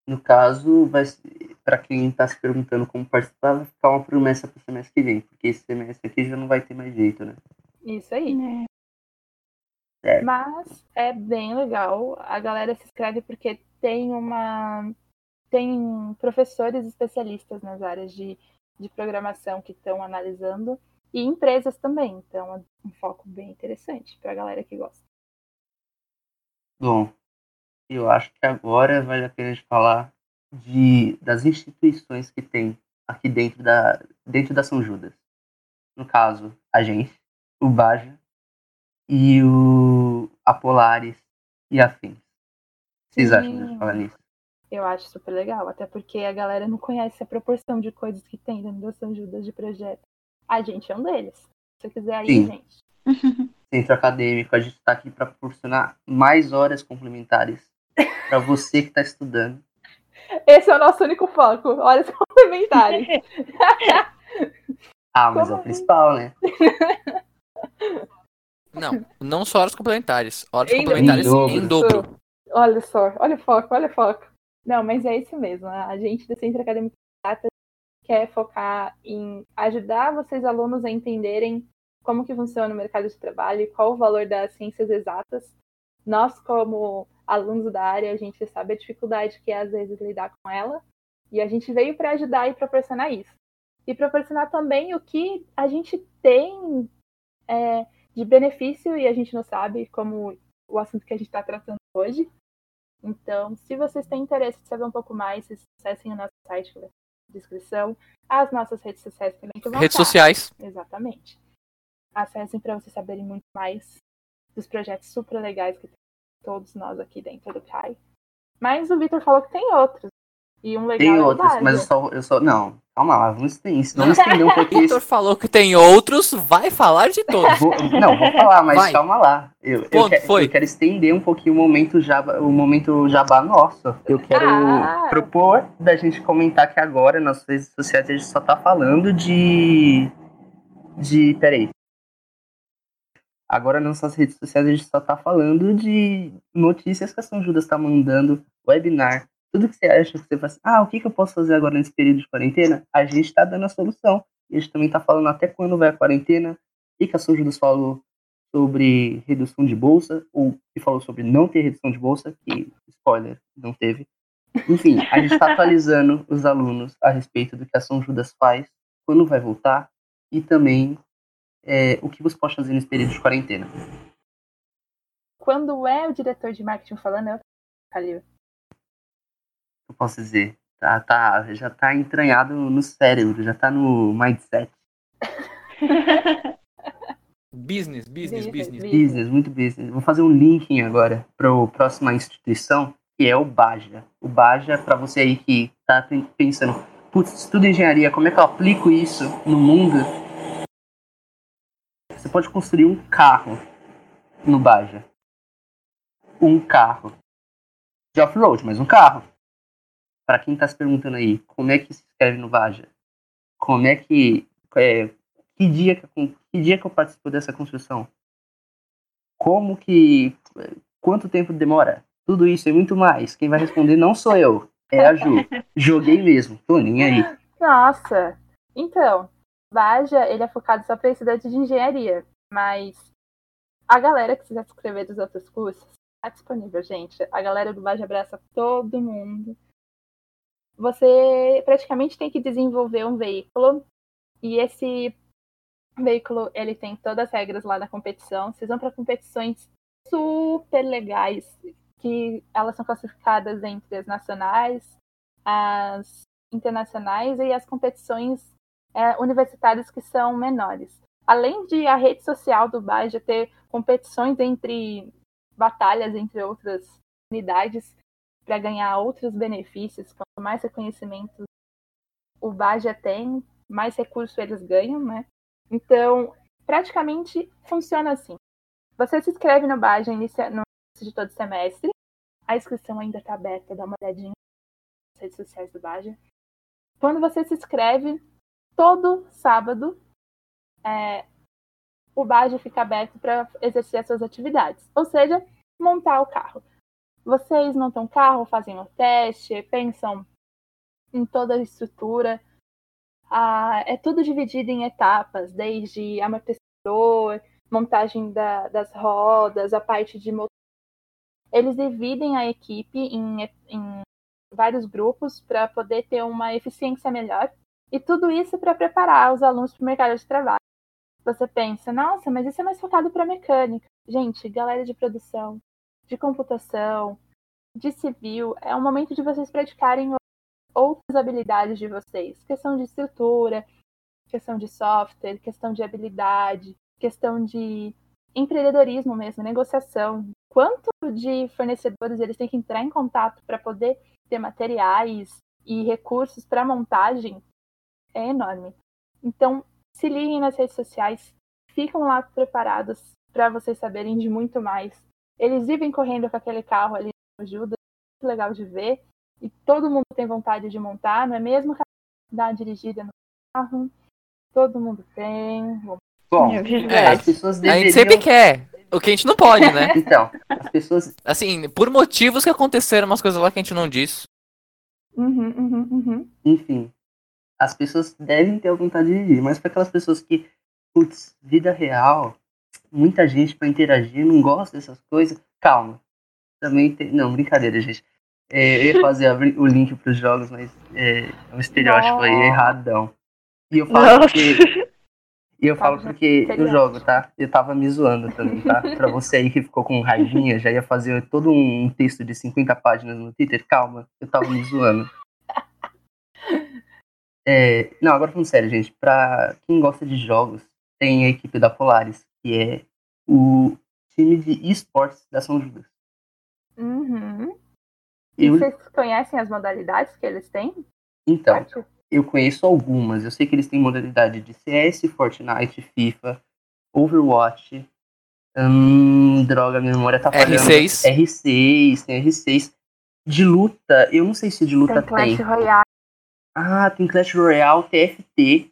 no caso, para quem está se perguntando como participar, vai ficar uma promessa para o semestre que vem, porque esse semestre aqui já não vai ter mais jeito, né? Isso aí. né? Certo. Mas é bem legal. A galera se inscreve porque tem uma. Tem professores especialistas nas áreas de, de programação que estão analisando e empresas também. Então é um foco bem interessante para a galera que gosta. Bom, eu acho que agora vale a pena de falar de, das instituições que tem aqui dentro da, dentro da São Judas. No caso, a gente, o Baja e o a Polaris e afins. O que vocês acham de Sim. falar nisso? Eu acho super legal, até porque a galera não conhece a proporção de coisas que tem dentro da São Judas de projeto. A gente é um deles. Se você quiser aí, Sim. gente. Centro acadêmico, a gente está aqui para proporcionar mais horas complementares para você que está estudando. Esse é o nosso único foco. Os complementares. Ah, mas é Como o principal, né? Não, não só horas complementares. Horas Em complementares dobro. em dobro. Olha só, olha o foco, olha o foco. Não, mas é isso mesmo. A gente do Centro Acadêmico de Exatas quer focar em ajudar vocês alunos a entenderem como que funciona o mercado de trabalho e qual o valor das ciências exatas. Nós, como alunos da área, a gente sabe a dificuldade que é, às vezes, lidar com ela. E a gente veio para ajudar e proporcionar isso. E proporcionar também o que a gente tem é, de benefício e a gente não sabe, como o assunto que a gente está tratando hoje. Então, se vocês têm interesse em saber um pouco mais, vocês acessem o nosso site na descrição, as nossas redes sociais também que vão Redes estar. sociais. Exatamente. Acessem para vocês saberem muito mais dos projetos super legais que tem todos nós aqui dentro do CAI. Mas o Vitor falou que tem outros. E um legal Tem é o outros, mas eu só, eu só. Não, calma lá, vamos estender, vamos estender um pouquinho Vitor isso. falou que tem outros, vai falar de todos. Vou- não, vou falar, mas Vai. calma lá. Eu, eu, Ponto, quero, foi. eu quero estender um pouquinho o momento jabá, o momento jabá nosso. Eu quero Ah. propor da gente comentar que agora nas redes sociais a gente só tá falando de. De. Peraí. Agora nas nossas redes sociais a gente só tá falando de notícias que a São Judas tá mandando, webinar, tudo que você acha que você faz. assim, Ah, o que, que eu posso fazer agora nesse período de quarentena? A gente tá dando a solução. E a gente também tá falando até quando vai a quarentena, o que, a São Judas falou sobre redução de bolsa, ou que falou sobre não ter redução de bolsa, que, spoiler, não teve. Enfim, a gente está atualizando os alunos a respeito do que a São Judas faz, quando vai voltar, e também é, o que você pode fazer nesse período de quarentena. Quando é o diretor de marketing falando, eu Calil. Eu posso dizer, tá, tá, já tá entranhado no cérebro, já tá no mindset. Business, business, Business, business. muito business. Vou fazer um linking agora para a próxima instituição, que é o Baja. O Baja, para você aí que tá pen- pensando, putz, estudo engenharia, como é que eu aplico isso no mundo? Você pode construir um carro no Baja. Um carro. De off-road, mas um carro. Para quem tá se perguntando aí, como é que se escreve no Baja? Como é que. é, que, dia que, eu- que dia que eu participo dessa construção? Como que. Quanto tempo demora? Tudo isso e muito mais. Quem vai responder não sou eu, é a Ju. Joguei mesmo, tô nem aí. Nossa! Então, Baja, ele é focado só para estudante de engenharia, mas a galera que quiser se inscrever dos outros cursos, tá disponível, gente. A galera do Baja abraça todo mundo. Você praticamente tem que desenvolver um veículo e esse veículo, ele tem todas as regras lá da competição. Vocês vão para competições super legais, que elas são classificadas entre as nacionais, as internacionais e as competições é, universitárias que são menores. Além de a rede social do Baja ter competições entre batalhas entre outras unidades para ganhar outros benefícios. Quanto mais reconhecimento o Baja tem, mais recursos eles ganham, né? Então, praticamente funciona assim. Você se inscreve no Baja no início de todo semestre. A inscrição ainda está aberta, dá uma olhadinha nas redes sociais do Baja. Quando você se inscreve, todo sábado é, o Baja fica aberto para exercer as suas atividades. Ou seja, montar o carro. Vocês montam um carro, fazem o teste, pensam em toda a estrutura. Ah, é tudo dividido em etapas, desde amortecedor, montagem da, das rodas, a parte de motor. Eles dividem a equipe em, em vários grupos para poder ter uma eficiência melhor. E tudo isso para preparar os alunos para o mercado de trabalho. Você pensa, nossa, mas isso é mais focado para mecânica. Gente, galera de produção, de computação, de civil, é o momento de vocês praticarem outras habilidades de vocês. Questão de estrutura, questão de software, questão de habilidade, questão de empreendedorismo mesmo, negociação. Quanto de fornecedores eles têm que entrar em contato para poder ter materiais e recursos para montagem é enorme. Então, se liguem nas redes sociais, ficam lá preparados para vocês saberem de muito mais. Eles vivem correndo com aquele carro ali ajuda, muito legal de ver. E todo mundo tem vontade de montar, não é mesmo? Dar uma dirigida no carro. Todo mundo tem. Bom, é, as pessoas deveriam... A gente sempre quer. O que a gente não pode, né? Então, as pessoas. Assim, por motivos que aconteceram umas coisas lá que a gente não disse. Uhum, uhum, uhum. Enfim, as pessoas devem ter a vontade de ir, mas para aquelas pessoas que, putz, vida real, muita gente para interagir, não gosta dessas coisas, calma. Também tem. Não, brincadeira, gente. É, eu ia fazer o link para os jogos, mas é, é um estereótipo aí erradão. E eu falo Nossa. porque. E eu falo porque eu jogo, tá? Eu tava me zoando também, tá? Pra você aí que ficou com raivinha, já ia fazer todo um texto de 50 páginas no Twitter. Calma, eu tava me zoando. É, não, agora falando sério, gente. Pra quem gosta de jogos, tem a equipe da Polaris, que é o time de esportes da São Judas. Uhum. E eu... vocês conhecem as modalidades que eles têm? Então, eu conheço algumas. Eu sei que eles têm modalidade de CS, Fortnite, FIFA, Overwatch. Hum, droga, minha memória tá falhando. R6. R6, tem R6. De luta, eu não sei se de luta tem. Clash tem. Royale. Ah, tem Clash Royale, TFT.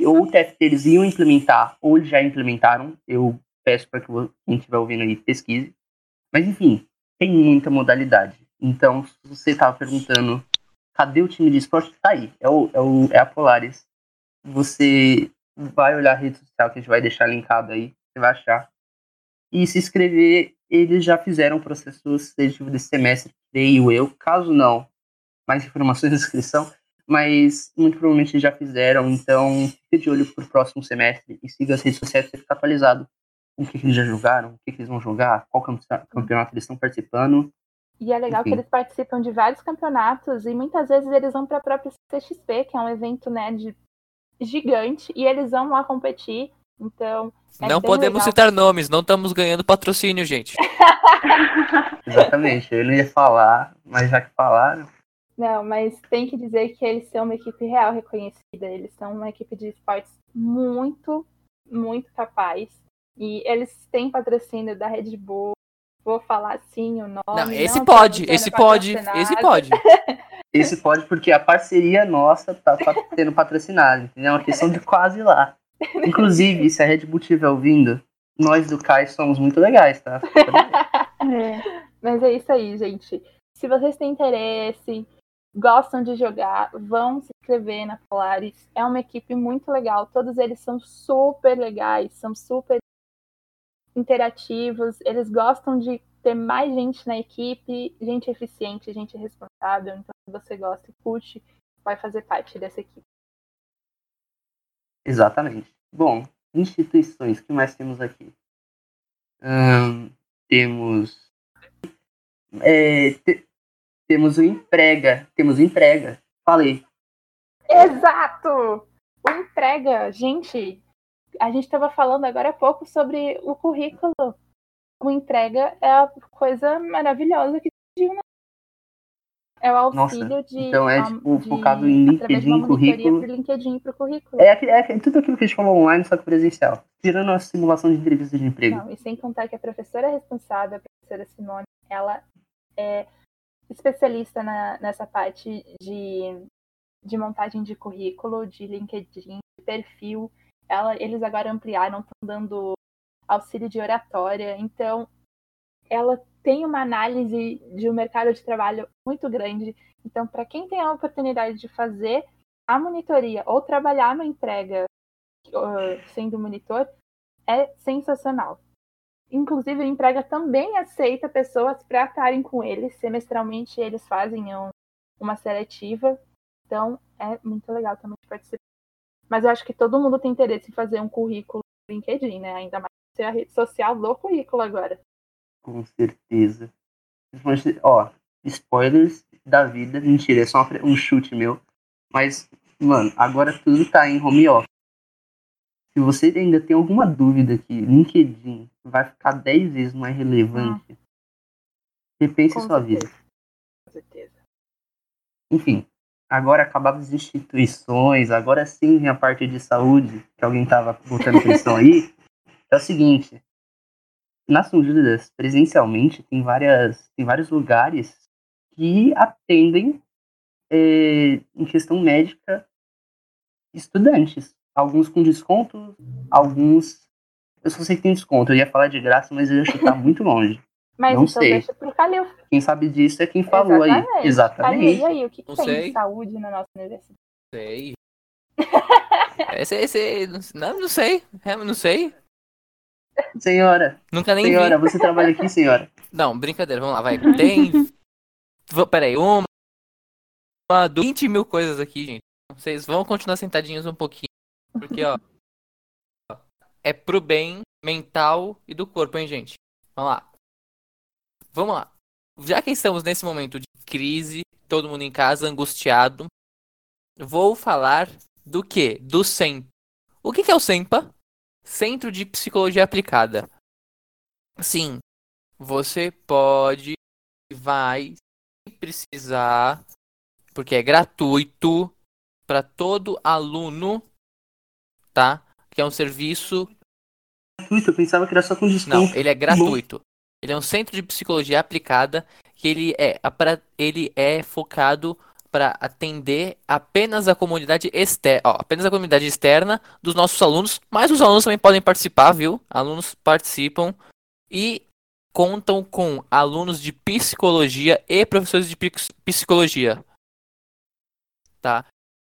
Ou o TFT eles iam implementar, ou eles já implementaram. Eu peço para que quem estiver ouvindo aí pesquise. Mas enfim, tem muita modalidade. Então, se você estava perguntando cadê o time de esporte, tá aí. É, o, é, o, é a Polaris. Você vai olhar a rede social que a gente vai deixar linkado aí, você vai achar. E se inscrever, eles já fizeram o processo seletivo desse semestre, creio eu. Caso não, mais informações na inscrição mas muito provavelmente já fizeram, então fique de olho pro próximo semestre e siga as redes sociais para ficar atualizado com o que, que, eles já jogaram, o que, que, eles vão jogar, qual campeonato eles estão participando. E é legal Enfim. que eles participam de vários campeonatos e muitas vezes eles vão para a própria CXP, que é um evento né, de gigante, e eles vão lá competir. Então. É não podemos legal. citar nomes, não estamos ganhando patrocínio, gente. Exatamente, eu não ia falar, mas já que falaram. Não, mas tem que dizer que eles são uma equipe real reconhecida. Eles são uma equipe de esportes muito, muito capaz. E eles têm patrocínio da Red Bull. Vou falar sim o nome. Não, esse não pode, esse pode, esse pode. Esse pode porque a parceria nossa tá sendo patrocinada, entendeu? É uma questão de quase lá. Inclusive, se a Red Bull estiver ouvindo, nós do CAI somos muito legais, tá? É. Mas é isso aí, gente. Se vocês têm interesse, gostam de jogar, vão se inscrever na Polaris. É uma equipe muito legal. Todos eles são super legais, são super interativos. Eles gostam de ter mais gente na equipe, gente eficiente, gente responsável. Então, se você gosta e curte, vai fazer parte dessa equipe. Exatamente. Bom, instituições, que mais temos aqui? Temos. É, te, temos o emprega. Temos o emprega. Falei. Exato! O emprega, gente. a gente estava falando agora há pouco sobre o currículo. Uma entrega é a coisa maravilhosa que é o auxílio Nossa, de. então é, tipo, de- focado em LinkedIn, currículo. LinkedIn pro currículo. É, aqui- é tudo aquilo que a gente falou online, só que presencial. Tirando a simulação de entrevista de emprego. Não, e sem contar que a professora responsável, a professora Simone, ela é especialista na- nessa parte de, de montagem de currículo, de LinkedIn, de perfil. Ela, eles agora ampliaram, estão dando auxílio de oratória. Então, ela tem uma análise de um mercado de trabalho muito grande. Então, para quem tem a oportunidade de fazer a monitoria ou trabalhar na entrega uh, sendo monitor, é sensacional. Inclusive, a emprega também aceita pessoas para estarem com eles. Semestralmente, eles fazem um- uma seletiva. Então, é muito legal também participar. Mas eu acho que todo mundo tem interesse em fazer um currículo no LinkedIn, né? Ainda mais ser a rede social do currículo agora. Com certeza. Principalmente, Ó, spoilers da vida. Mentira, é só um chute meu. Mas, mano, agora tudo tá em home office. Se você ainda tem alguma dúvida que LinkedIn vai ficar 10 vezes mais relevante, repense Com sua certeza. vida. Com certeza. Enfim, agora acabadas as instituições, agora sim vem a parte de saúde, que alguém tava botando pressão aí. É o seguinte, na São presencialmente, tem, várias, tem vários lugares que atendem, é, em questão médica, estudantes. Alguns com desconto, alguns... Eu só sei que tem desconto, eu ia falar de graça, mas eu ia chutar muito longe. Mas Não então sei. deixa pro Calil. Quem sabe disso é quem falou aí. Calil, Exatamente. e aí, o que, que Não tem sei. de saúde na nossa universidade? Sei. Esse, esse, não, não sei. Realmente não sei. Senhora, Nunca nem senhora, vi. você trabalha aqui, senhora? Não, brincadeira, vamos lá, vai. Tem. Peraí, uma. uma du- 20 mil coisas aqui, gente. Vocês vão continuar sentadinhos um pouquinho. Porque, ó. É pro bem mental e do corpo, hein, gente? Vamos lá. Vamos lá. Já que estamos nesse momento de crise, todo mundo em casa, angustiado, vou falar do que? Do SEMPA. O que que é o SEMPA? Centro de Psicologia Aplicada. Sim, você pode, vai, se precisar, porque é gratuito para todo aluno, tá? Que é um serviço Gratuito, eu pensava que era só com não, desconto. ele é gratuito. Ele é um centro de psicologia aplicada que ele é, pra- ele é focado para atender apenas a comunidade externa, apenas a comunidade externa dos nossos alunos, mas os alunos também podem participar, viu? Alunos participam e contam com alunos de psicologia e professores de psicologia. Tá?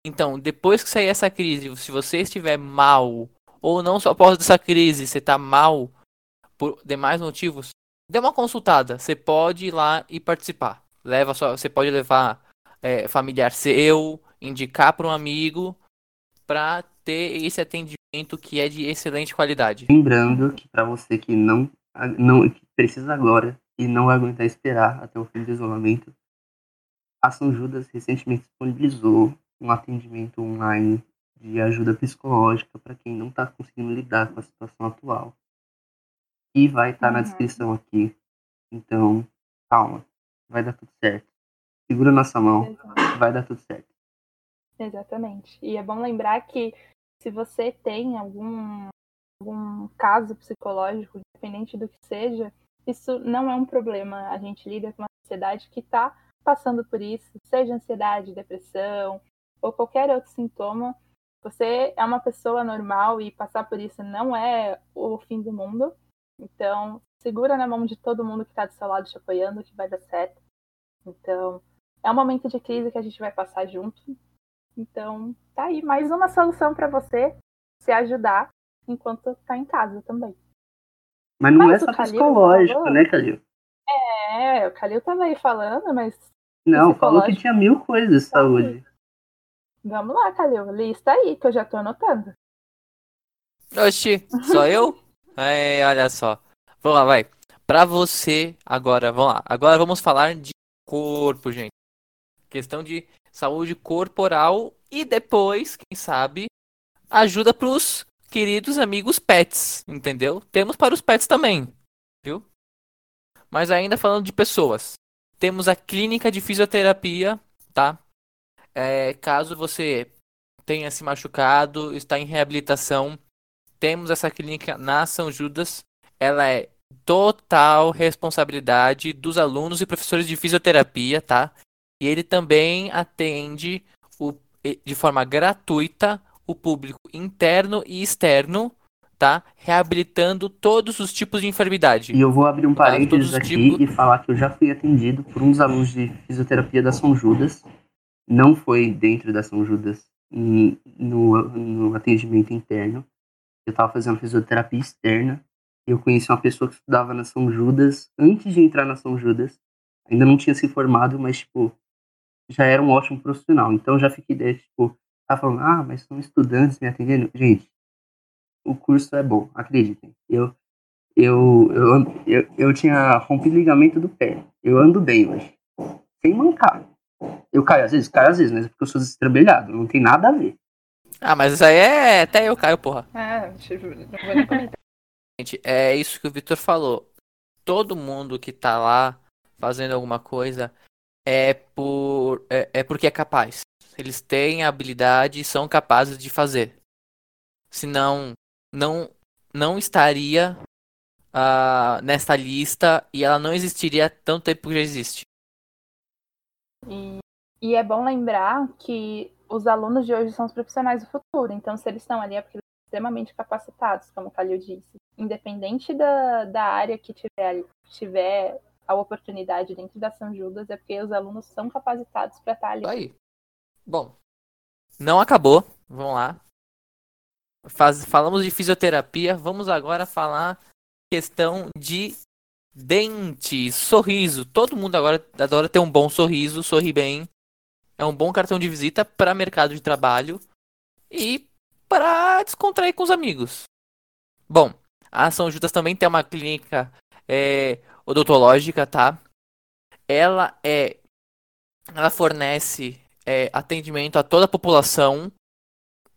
Então, depois que sair essa crise, se você estiver mal ou não só após essa crise, você tá mal por demais motivos, dê uma consultada. Você pode ir lá e participar. Leva só, você pode levar é, familiar seu, indicar para um amigo para ter esse atendimento que é de excelente qualidade. Lembrando que para você que não, não que precisa agora e não vai aguentar esperar até o fim do isolamento, a São Judas recentemente disponibilizou um atendimento online de ajuda psicológica para quem não está conseguindo lidar com a situação atual. E vai estar na Uhum. descrição aqui. Então, calma, vai dar tudo certo. Segura nossa mão, vai dar tudo certo. Exatamente. E é bom lembrar que se você tem algum, algum caso psicológico, independente do que seja, isso não é um problema. A gente lida com uma sociedade que está passando por isso, seja ansiedade, depressão ou qualquer outro sintoma. Você é uma pessoa normal e passar por isso não é o fim do mundo. Então, segura na mão de todo mundo que está do seu lado te apoiando, que vai dar certo. Então, é um momento de crise que a gente vai passar junto. Então, tá aí mais uma solução para você se ajudar enquanto tá em casa também. Mas não Mas é só Calil psicológico, falou- né, Calil? É, o Calil tava aí falando, mas Não, falou que tinha mil coisas de saúde. Vamos lá, Calil, lista aí que eu já tô anotando. Oxi, só eu? É, olha só. Vamos lá, vai. Pra você, agora, vamos lá. Agora vamos falar de corpo, gente. Questão de saúde corporal e depois, quem sabe, ajuda pros queridos amigos pets, entendeu? Temos para os pets também, viu? Mas ainda falando de pessoas, temos a clínica de fisioterapia, tá? É, caso você tenha se machucado, está em reabilitação, temos essa clínica na São Judas. Ela é total responsabilidade dos alunos e professores de fisioterapia, tá? E ele também atende o, de forma gratuita o público interno e externo, tá? Reabilitando todos os tipos de enfermidade. E eu vou abrir um tá? parênteses aqui tipos... e falar que eu já fui atendido por uns alunos de fisioterapia da São Judas. Não foi dentro da São Judas no, no atendimento interno. Eu estava fazendo fisioterapia externa. E eu conheci uma pessoa que estudava na São Judas antes de entrar na São Judas. Ainda não tinha se formado, mas, tipo, já era um ótimo profissional. Então já fiquei, tipo, tá falando, ah, mas são estudantes me atendendo. Gente, o curso é bom, acreditem. Eu, eu, eu, eu, eu tinha rompido ligamento do pé. Eu ando bem hoje. Sem mancar. Eu caio às vezes, caio às vezes, mas é porque eu sou destrambelhado. Não tem nada a ver. Ah, mas isso aí é. Até eu caio, porra. É, tipo, não vou nem comentar. Gente, é isso que o Victor falou. Todo mundo que tá lá fazendo alguma coisa é por é, é porque é capaz. Eles têm a habilidade e são capazes de fazer. Senão, não não estaria uh, nesta lista e ela não existiria tanto tempo que já existe. E, e é bom lembrar que os alunos de hoje são os profissionais do futuro. Então, se eles estão ali é porque eles são extremamente capacitados, como o Calil disse. Independente da, da área que tiver, tiver a oportunidade dentro da São Judas, é porque os alunos são capacitados para estar ali. Aí. Bom, não acabou. Vamos lá. Faz, falamos de fisioterapia. Vamos agora falar questão de dente, sorriso. Todo mundo agora adora ter um bom sorriso, sorri bem. É um bom cartão de visita para mercado de trabalho e para descontrair com os amigos. Bom, a São Judas também tem uma clínica é, odontológica, tá? Ela é, ela fornece é, atendimento a toda a população,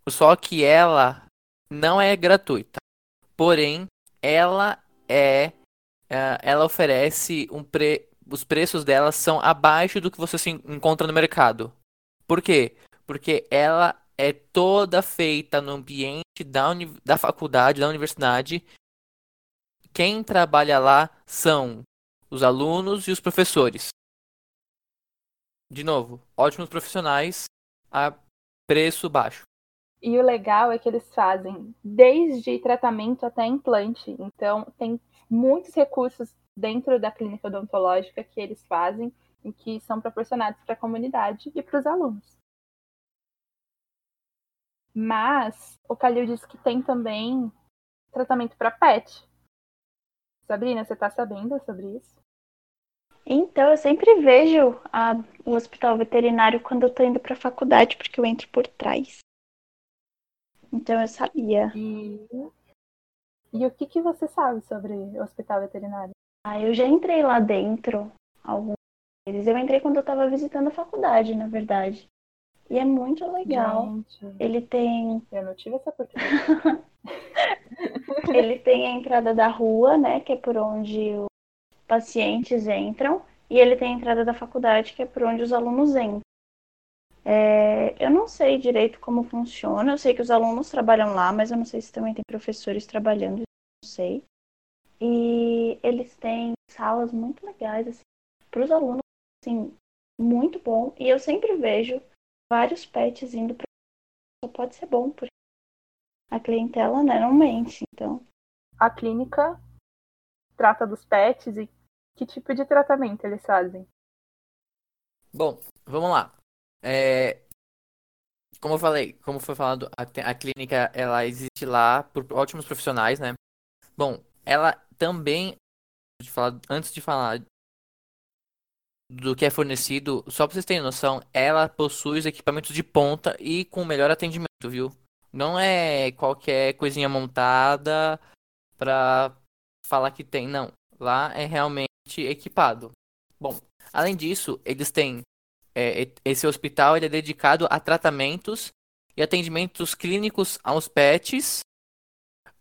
só que ela não é gratuita. Porém, ela é, é ela oferece um pre os preços dela são abaixo do que você se encontra no mercado. Por quê? Porque ela é toda feita no ambiente da, da faculdade, da universidade. Quem trabalha lá são os alunos e os professores. De novo, ótimos profissionais a preço baixo. E o legal é que eles fazem desde tratamento até implante. Então, tem muitos recursos dentro da clínica odontológica que eles fazem e que são proporcionados para a comunidade e para os alunos. Mas o Calil disse que tem também tratamento para pet. Sabrina, você está sabendo sobre isso? Então, eu sempre vejo a, o hospital veterinário quando eu estou indo para a faculdade, porque eu entro por trás. Então, eu sabia. E, e o que, que você sabe sobre o hospital veterinário? Ah, eu já entrei lá dentro, alguns deles. Eu entrei quando eu estava visitando a faculdade, na verdade. E é muito legal. Gente, Ele tem. Eu não tive essa oportunidade. Ele tem a entrada da rua, né? Que é por onde os pacientes entram. E ele tem a entrada da faculdade, que é por onde os alunos entram. É, eu não sei direito como funciona. Eu sei que os alunos trabalham lá, mas eu não sei se também tem professores trabalhando. Sei. E eles têm salas muito legais, assim, para os alunos, assim, muito bom. E eu sempre vejo vários pets indo para. Só pode ser bom, porque a clientela né, não mente, então. A clínica trata dos pets e que tipo de tratamento eles fazem? Bom, vamos lá. É, como eu falei, como foi falado, a, a, clínica ela existe lá por ótimos profissionais, né? Bom, ela também, de falar, antes de falar do que é fornecido, só pra vocês terem noção, ela possui os equipamentos de ponta e com melhor atendimento, viu? Não é qualquer coisinha montada pra falar que tem, não. Lá é realmente equipado. Bom, além disso, eles têm é, esse hospital é dedicado a tratamentos e atendimentos clínicos aos pets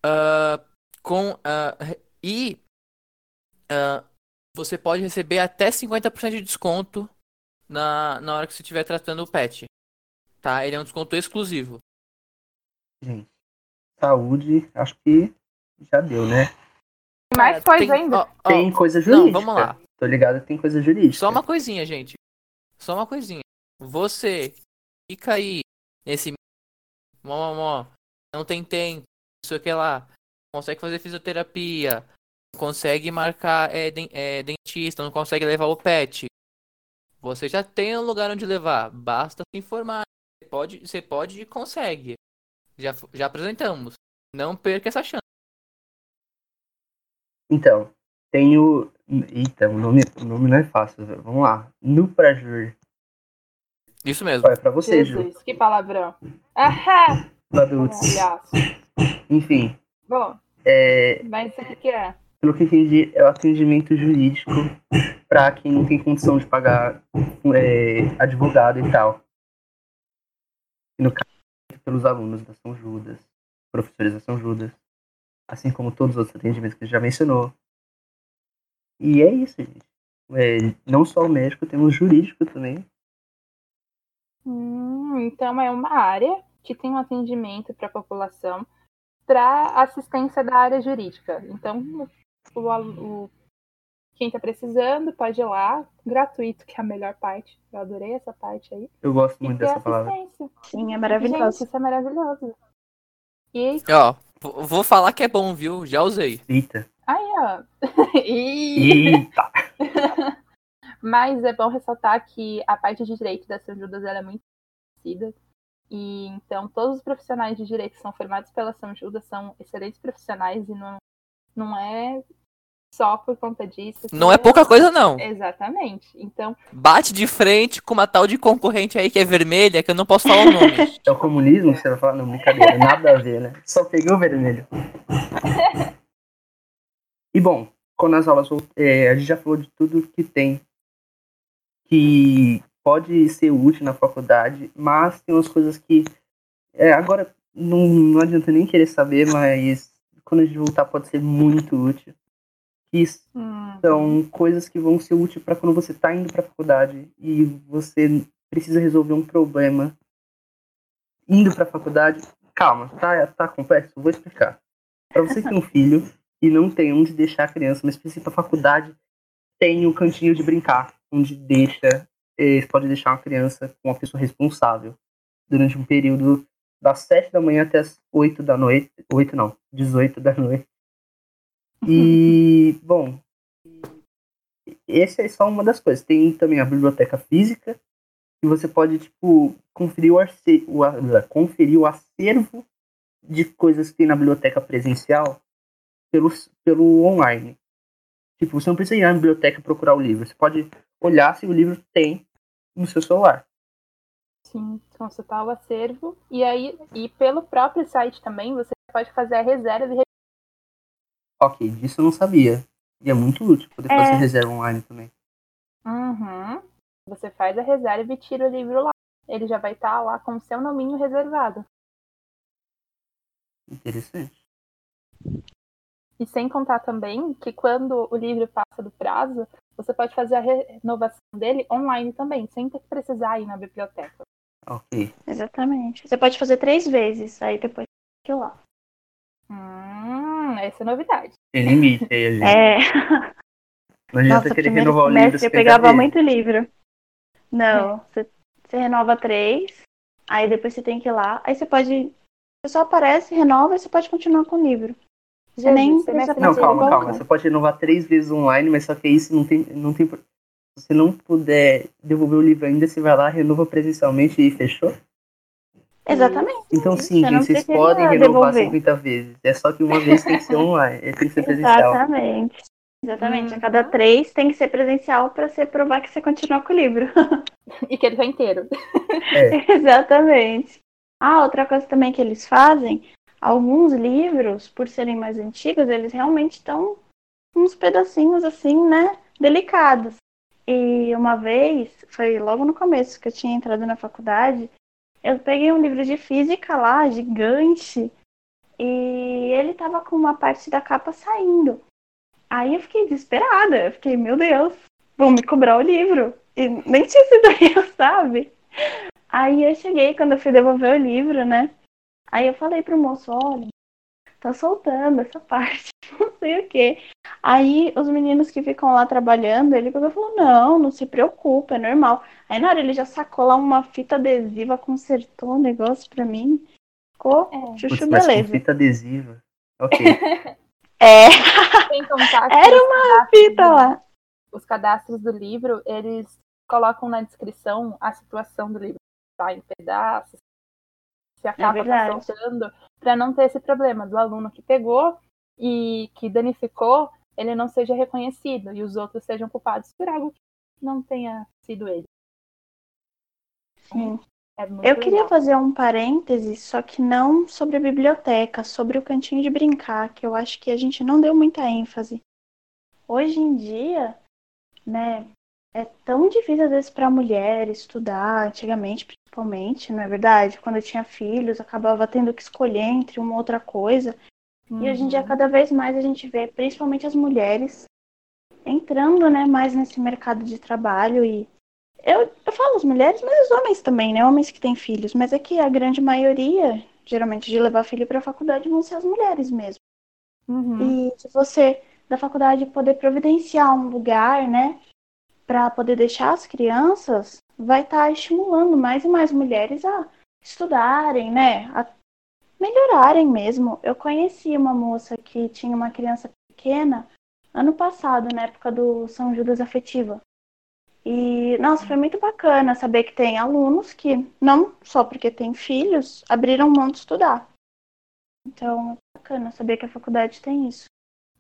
ah, com re- e ah, você pode receber até 50% de desconto na, na hora que você estiver tratando o pet. Tá? Ele é um desconto exclusivo. Gente, saúde, acho que já deu, né? Tem mais coisa tem- ainda. ó, ó, Tem coisa não, jurídica. vamos lá. Tô ligado que tem coisa jurídica. Só uma coisinha, gente. Só uma coisinha. Você fica aí nesse. Mó, mó, mó, não tem tempo, não sei o que lá. Consegue fazer fisioterapia. não Consegue marcar é, den- é, dentista, não consegue levar o pet. Você já tem um lugar onde levar. Basta se informar. Você pode, você pode e consegue. Já, já apresentamos. Não perca essa chance. Então, tenho. Eita, o nome, o nome não é fácil. Vamos lá. No Prajur. Isso mesmo. É pra você, Ju. Jesus, que palavrão. Adultos. Palhaço. Enfim, Bom, é, mas aqui que é? pelo que entendi, é o atendimento jurídico pra quem não tem condição de pagar é, advogado e tal. E no caso, pelos alunos da São Judas, professores da São Judas, assim como todos os outros atendimentos que a gente já mencionou. E é isso, gente. É, não só o médico, temos o jurídico também. Hum, então é uma área que tem um atendimento para a população para assistência da área jurídica. Então, o, o- quem está precisando pode ir lá, gratuito, que é a melhor parte. Eu adorei essa parte aí. Eu gosto muito dessa palavra. Sim, é Gente, maravilhoso. isso é maravilhoso. E Ó, v- vou falar que é bom, viu? Já usei. Eita. aí, ó. E- Eita. Mas é bom ressaltar que a parte de direito da São Judas ela é muito conhecida. E então todos os profissionais de direito que são formados pela São Judas são excelentes profissionais e não, não é só por conta disso. Não é pouca coisa, não. Exatamente. Então, Bate de frente com uma tal de concorrente aí que é vermelha, que eu não posso falar o nome. É o comunismo que você vai falar? Não, brincadeira. Nada a ver, né? Só peguei o vermelho. E bom, quando as aulas é, a gente já falou de tudo que tem que pode ser útil na faculdade, mas tem umas coisas que é, agora não, não adianta nem querer saber, mas quando a gente voltar pode ser muito útil. Que hum, são coisas que vão ser úteis para quando você está indo para a faculdade e você precisa resolver um problema indo para a faculdade. Calma, tá, tá complexo? Vou explicar. Para você que tem um filho e não tem onde deixar a criança, mas precisa ir para a faculdade, tem um cantinho de brincar, onde deixa, você pode deixar uma criança com uma pessoa responsável durante um período das 7 da manhã até as 8 da noite. 8 não, 18 da noite. E, bom, essa é só uma das coisas. Tem também a biblioteca física, que você pode, tipo, conferir o, arce... o conferir o acervo de coisas que tem na biblioteca presencial pelo, pelo online. Tipo, você não precisa ir na biblioteca procurar o livro. Você pode olhar se o livro tem no seu celular. sim, consultar o acervo. E aí, e pelo próprio site também, você pode fazer a reserva e Ok, disso eu não sabia. E é muito útil poder É. fazer reserva online também. Uhum. Você faz a reserva e tira o livro lá. Ele já vai estar lá com o seu nominho reservado. Interessante. E sem contar também que quando o livro passa do prazo, você pode fazer a renovação dele online também, sem ter que precisar ir na biblioteca. Ok. Exatamente. Você pode fazer três vezes, aí depois aquilo lá. Hum, essa é novidade. Tem limite aí, gente. É. Não adianta Nossa, querer renovar o livro. eu 50 pegava vezes. muito livro. Não, você, você renova três, aí depois você tem que ir lá, aí você pode. Você só aparece, renova e você pode continuar com o livro. Nem Jesus, semestre Não, calma, calma. Você pode renovar três vezes online, mas só que isso não tem, não tem. Se você não puder devolver o livro ainda, você vai lá, renova presencialmente e fechou? Exatamente. Então sim, Você gente, vocês podem renovar devolver. 50 vezes. É só que uma vez tem que ser online, é, tem que ser presencial. Exatamente. Exatamente. Hum. A cada três tem que ser presencial para você provar que você continua com o livro. E que ele tá inteiro. Exatamente. Ah, outra coisa também que eles fazem, alguns livros, por serem mais antigos, eles realmente estão uns pedacinhos assim, né, delicados. E uma vez, foi logo no começo que eu tinha entrado na faculdade, eu peguei um livro de física lá, gigante, E ele tava com uma parte da capa saindo. Aí eu fiquei desesperada. Eu fiquei, meu Deus, vão me cobrar o livro. E nem tinha sido eu, sabe? Aí eu cheguei, quando eu fui devolver o livro, né? Aí eu falei pro moço, olha, tá soltando essa parte, não sei o quê. Aí os meninos que ficam lá trabalhando, ele pegou e falou, não, não se preocupa, é normal. Aí na hora ele já sacou lá uma fita adesiva, consertou o um negócio pra mim. Ficou é. chuchu Putz, beleza. fita adesiva. Ok. é. Era uma fita lá. Os cadastros do livro, eles colocam na descrição a situação do livro. Tá em pedaços, se é tá soltando, para não ter esse problema do aluno que pegou e que danificou, ele não seja reconhecido e os outros sejam culpados por algo que não tenha sido ele. Sim. É eu legal. queria fazer um parêntese, só que não sobre a biblioteca, sobre o cantinho de brincar, que eu acho que a gente não deu muita ênfase. Hoje em dia, né, é tão difícil às vezes para a mulher estudar, antigamente principalmente, não é verdade? Quando eu tinha filhos, acabava tendo que escolher entre uma outra coisa. Uhum. E hoje em dia, uhum. cada vez mais a gente vê, principalmente as mulheres, entrando né, mais nesse mercado de trabalho. E eu, eu falo as mulheres, mas os homens também, né? Homens que têm filhos. Mas é que a grande maioria, geralmente, de levar filho para a faculdade vão ser as mulheres mesmo. Uhum. E se você, da faculdade, poder providenciar um lugar, né? para poder deixar as crianças, vai estar tá estimulando mais e mais mulheres a estudarem, né? A melhorarem mesmo. Eu conheci uma moça que tinha uma criança pequena ano passado, na época do São Judas Afetiva. E, nossa, foi muito bacana saber que tem alunos que, não só porque têm filhos, abriram mão de estudar. Então, é bacana saber que a faculdade tem isso.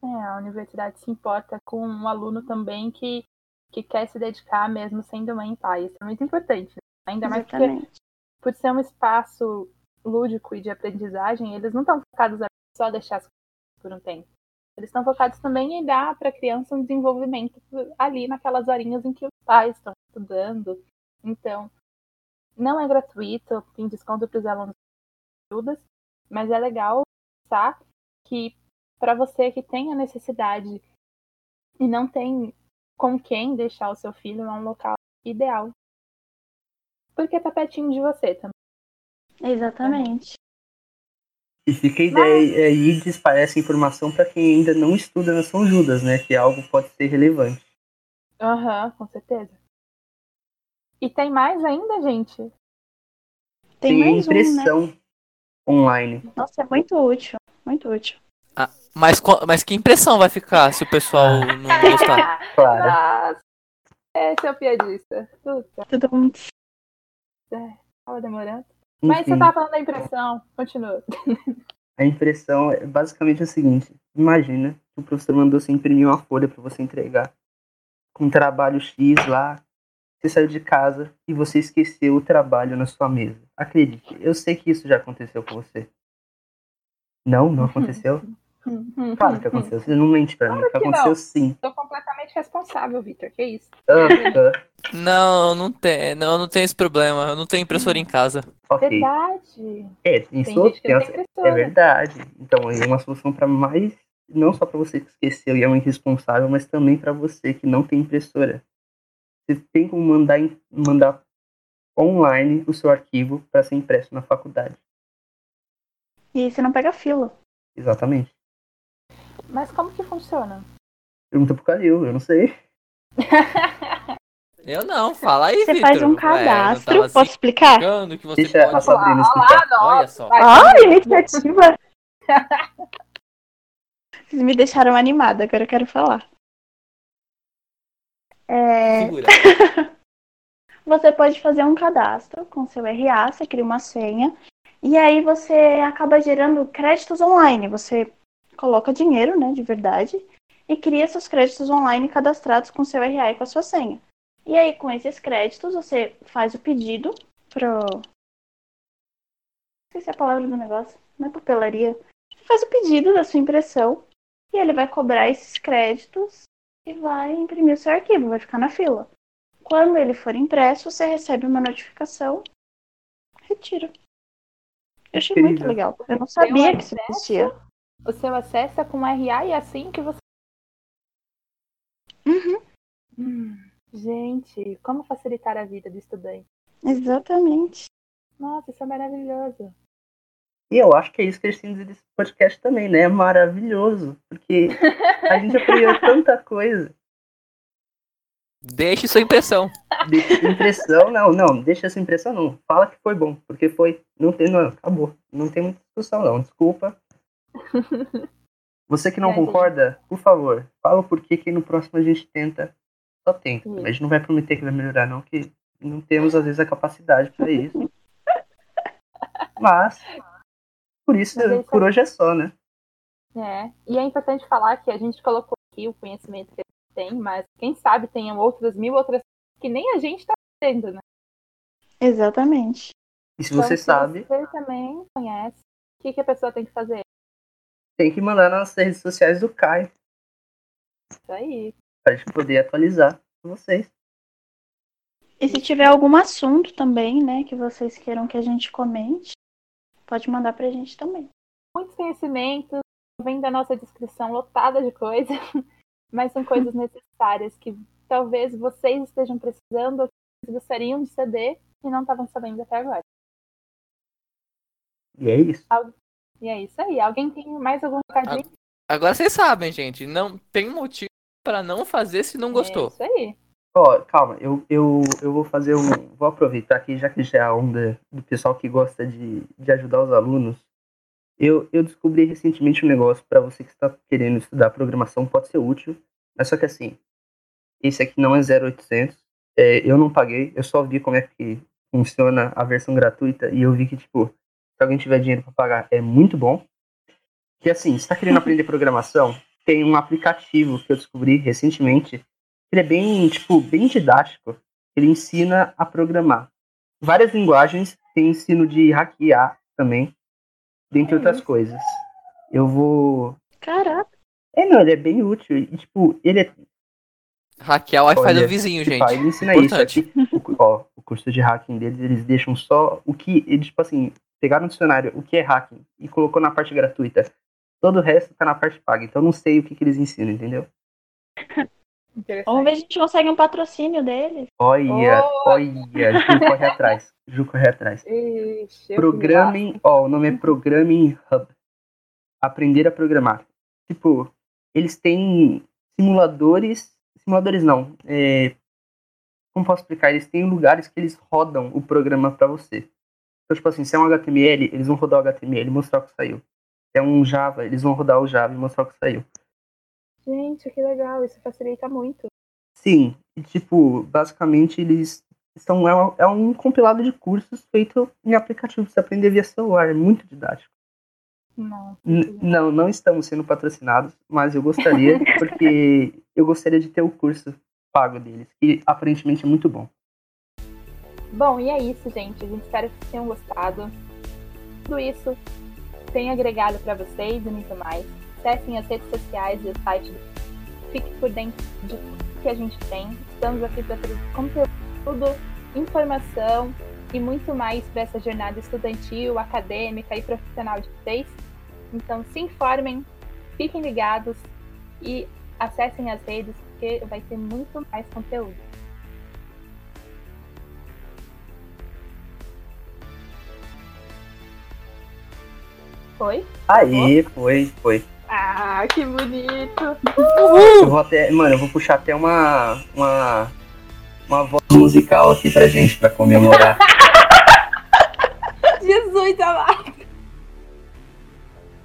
É, a universidade se importa com um aluno também que que quer se dedicar mesmo sendo mãe e pai. Isso é muito importante. Né? Ainda mais porque, por ser um espaço lúdico e de aprendizagem, eles não estão focados a só deixar as coisas por um tempo. Eles estão focados também em dar para a criança um desenvolvimento ali naquelas horinhas em que os pais estão estudando. Então, não é gratuito, tem desconto para os alunos ajudas, mas é legal pensar que para você que tem a necessidade e não tem com quem deixar o seu filho é um local ideal. Porque tá pertinho de você também. Exatamente. E fica a ideia aí de espalhar essa informação para quem ainda não estuda na São Judas, né? Que algo pode ser relevante. Aham, uhum, com certeza. E tem mais ainda, gente? Tem, tem mais impressão um, né? online. Nossa, é muito útil. Muito útil. Mas, mas que impressão vai ficar se o pessoal não gostar? Claro. Nossa, esse é o piadista. Puta. Tudo bom. É, tava demorando. Enfim. Mas você tava falando da impressão. Continua. A impressão é basicamente o seguinte: imagina que o professor mandou você imprimir uma folha para você entregar com um trabalho X lá. Você saiu de casa e você esqueceu o trabalho na sua mesa. Acredite, eu sei que isso já aconteceu com você. Não, não aconteceu? Claro que aconteceu. Você não mente pra claro mim. Que aconteceu não. sim. Sou completamente responsável, Victor. Que isso? não, não tem, não, não tem esse problema. Eu não tenho impressora em casa. Okay. Verdade. É, tem, tem sua, tem é verdade. Então, é uma solução para mais. Não só para você que esqueceu e é um irresponsável, mas também para você que não tem impressora. Você tem como mandar, mandar online o seu arquivo para ser impresso na faculdade. E você não pega fila. Exatamente. Mas como que funciona? Pergunta pro Calil, eu não sei. eu não, fala aí, Você Victor. faz um cadastro, Ué, posso explicar? Que você Deixa pode... a Sabrina explicar. Olá, Olha só. Ah, iniciativa! Vocês me deixaram animada, agora eu quero falar. É... Segura. você pode fazer um cadastro com seu RA, você cria uma senha, e aí você acaba gerando créditos online. Você coloca dinheiro, né, de verdade, e cria seus créditos online cadastrados com seu RA e com a sua senha. E aí, com esses créditos, você faz o pedido pro. Não sei se é a palavra do negócio, não é papelaria. Você faz o pedido da sua impressão e ele vai cobrar esses créditos e vai imprimir o seu arquivo, vai ficar na fila. Quando ele for impresso, você recebe uma notificação, retira. Eu achei muito legal. Eu não sabia que isso existia. O seu acesso é com RA e é assim que você. Uhum, Hum, gente, como facilitar a vida do estudante? exatamente. Nossa, isso é maravilhoso. E eu acho que é isso que eles têm dizer desse podcast também, né? É maravilhoso. Porque a gente aprendeu tanta coisa. Deixe sua impressão. Deixa impressão, não, não, deixa essa impressão não. Fala que foi bom, porque foi. Não tem, não, acabou. Não tem muita discussão, não. Desculpa. Você que não É, gente. concorda, por favor, fala o porquê que no próximo a gente tenta. Só tenta. Isso. Mas a gente não vai prometer que vai melhorar, não, que não temos, às vezes, a capacidade para isso. Mas, por isso, Mas é por hoje é só, né? É. E é importante falar que a gente colocou aqui o conhecimento que a gente tem, mas quem sabe tenham outras mil outras que nem a gente está tendo, né? Exatamente. E se Então, você sabe, Você também conhece. O que, que a pessoa tem que fazer? Tem que mandar nas redes sociais do Kai, Isso aí. pra gente poder atualizar com vocês. E se tiver algum assunto também, né, que vocês queiram que a gente comente, pode mandar pra gente também. Muitos conhecimentos, vem da nossa descrição lotada de coisas, mas são coisas necessárias que talvez vocês estejam precisando ou gostariam de saber e não estavam sabendo até agora. E é isso. E é isso aí. Alguém tem mais algum recadinho? Agora vocês sabem, gente. Não tem motivo pra não fazer se não É gostou. isso aí. Ó, calma, eu, eu, eu vou fazer um. Vou aproveitar aqui, já que já é a onda do pessoal que gosta de, de ajudar os alunos. Eu, eu descobri recentemente um negócio para você que está querendo estudar programação, pode ser útil, mas só que assim, esse aqui não é 0800, é, eu não paguei, eu só vi como é que funciona a versão gratuita e eu vi que, tipo, se alguém tiver dinheiro para pagar, é muito bom. Que assim, se está querendo aprender programação, tem um aplicativo que eu descobri recentemente ele é bem, tipo, bem didático. Ele ensina a programar. Várias linguagens, tem ensino de hackear também, dentre É outras isso. coisas. Eu vou. Caraca. É, não, ele é bem útil. E, tipo, ele é. Hackear o Wi-Fi do vizinho, gente. Tipo, ele ensina Importante. isso. Aqui, o, cu- ó, o curso de hacking deles, eles deixam só o que. Eles, tipo assim, pegaram no dicionário o que é hacking e colocou na parte gratuita. Todo o resto tá na parte paga. Então eu não sei o que, que eles ensinam, entendeu? Vamos ver se a gente consegue um patrocínio deles. Olha, Oh! olha, Ju corre atrás. Ju corre atrás. Ixi, Programming, ó, o nome é Programming Hub. Aprender a programar. Tipo, eles têm simuladores, simuladores não, é, como posso explicar? Eles têm lugares que eles rodam o programa pra você. Então, tipo assim, se é um HTML, eles vão rodar o HTML e mostrar o que saiu. Se é um Java, eles vão rodar o Java e mostrar o que saiu. Gente, que legal. Isso facilita muito. Sim, e, tipo, basicamente eles são é um, é um compilado de cursos feito em aplicativo você aprender via celular, é muito didático. Não. Não, não estamos sendo patrocinados, mas eu gostaria, porque eu gostaria de ter o curso pago deles, que aparentemente é muito bom. Bom, e é isso, gente. A gente espera que vocês tenham gostado. Tudo isso tem agregado para vocês e muito mais. Acessem as redes sociais e o site. do- Fique por dentro de tudo que a gente tem. Estamos aqui para trazer conteúdo, informação e muito mais para essa jornada estudantil, acadêmica e profissional de vocês. Então, se informem, fiquem ligados e acessem as redes, porque vai ter muito mais conteúdo. Foi? Aí, foi, foi. Ah, que bonito! Eu vou até, mano, eu vou puxar até uma, uma, uma voz musical aqui pra gente, pra comemorar. Jesus amado!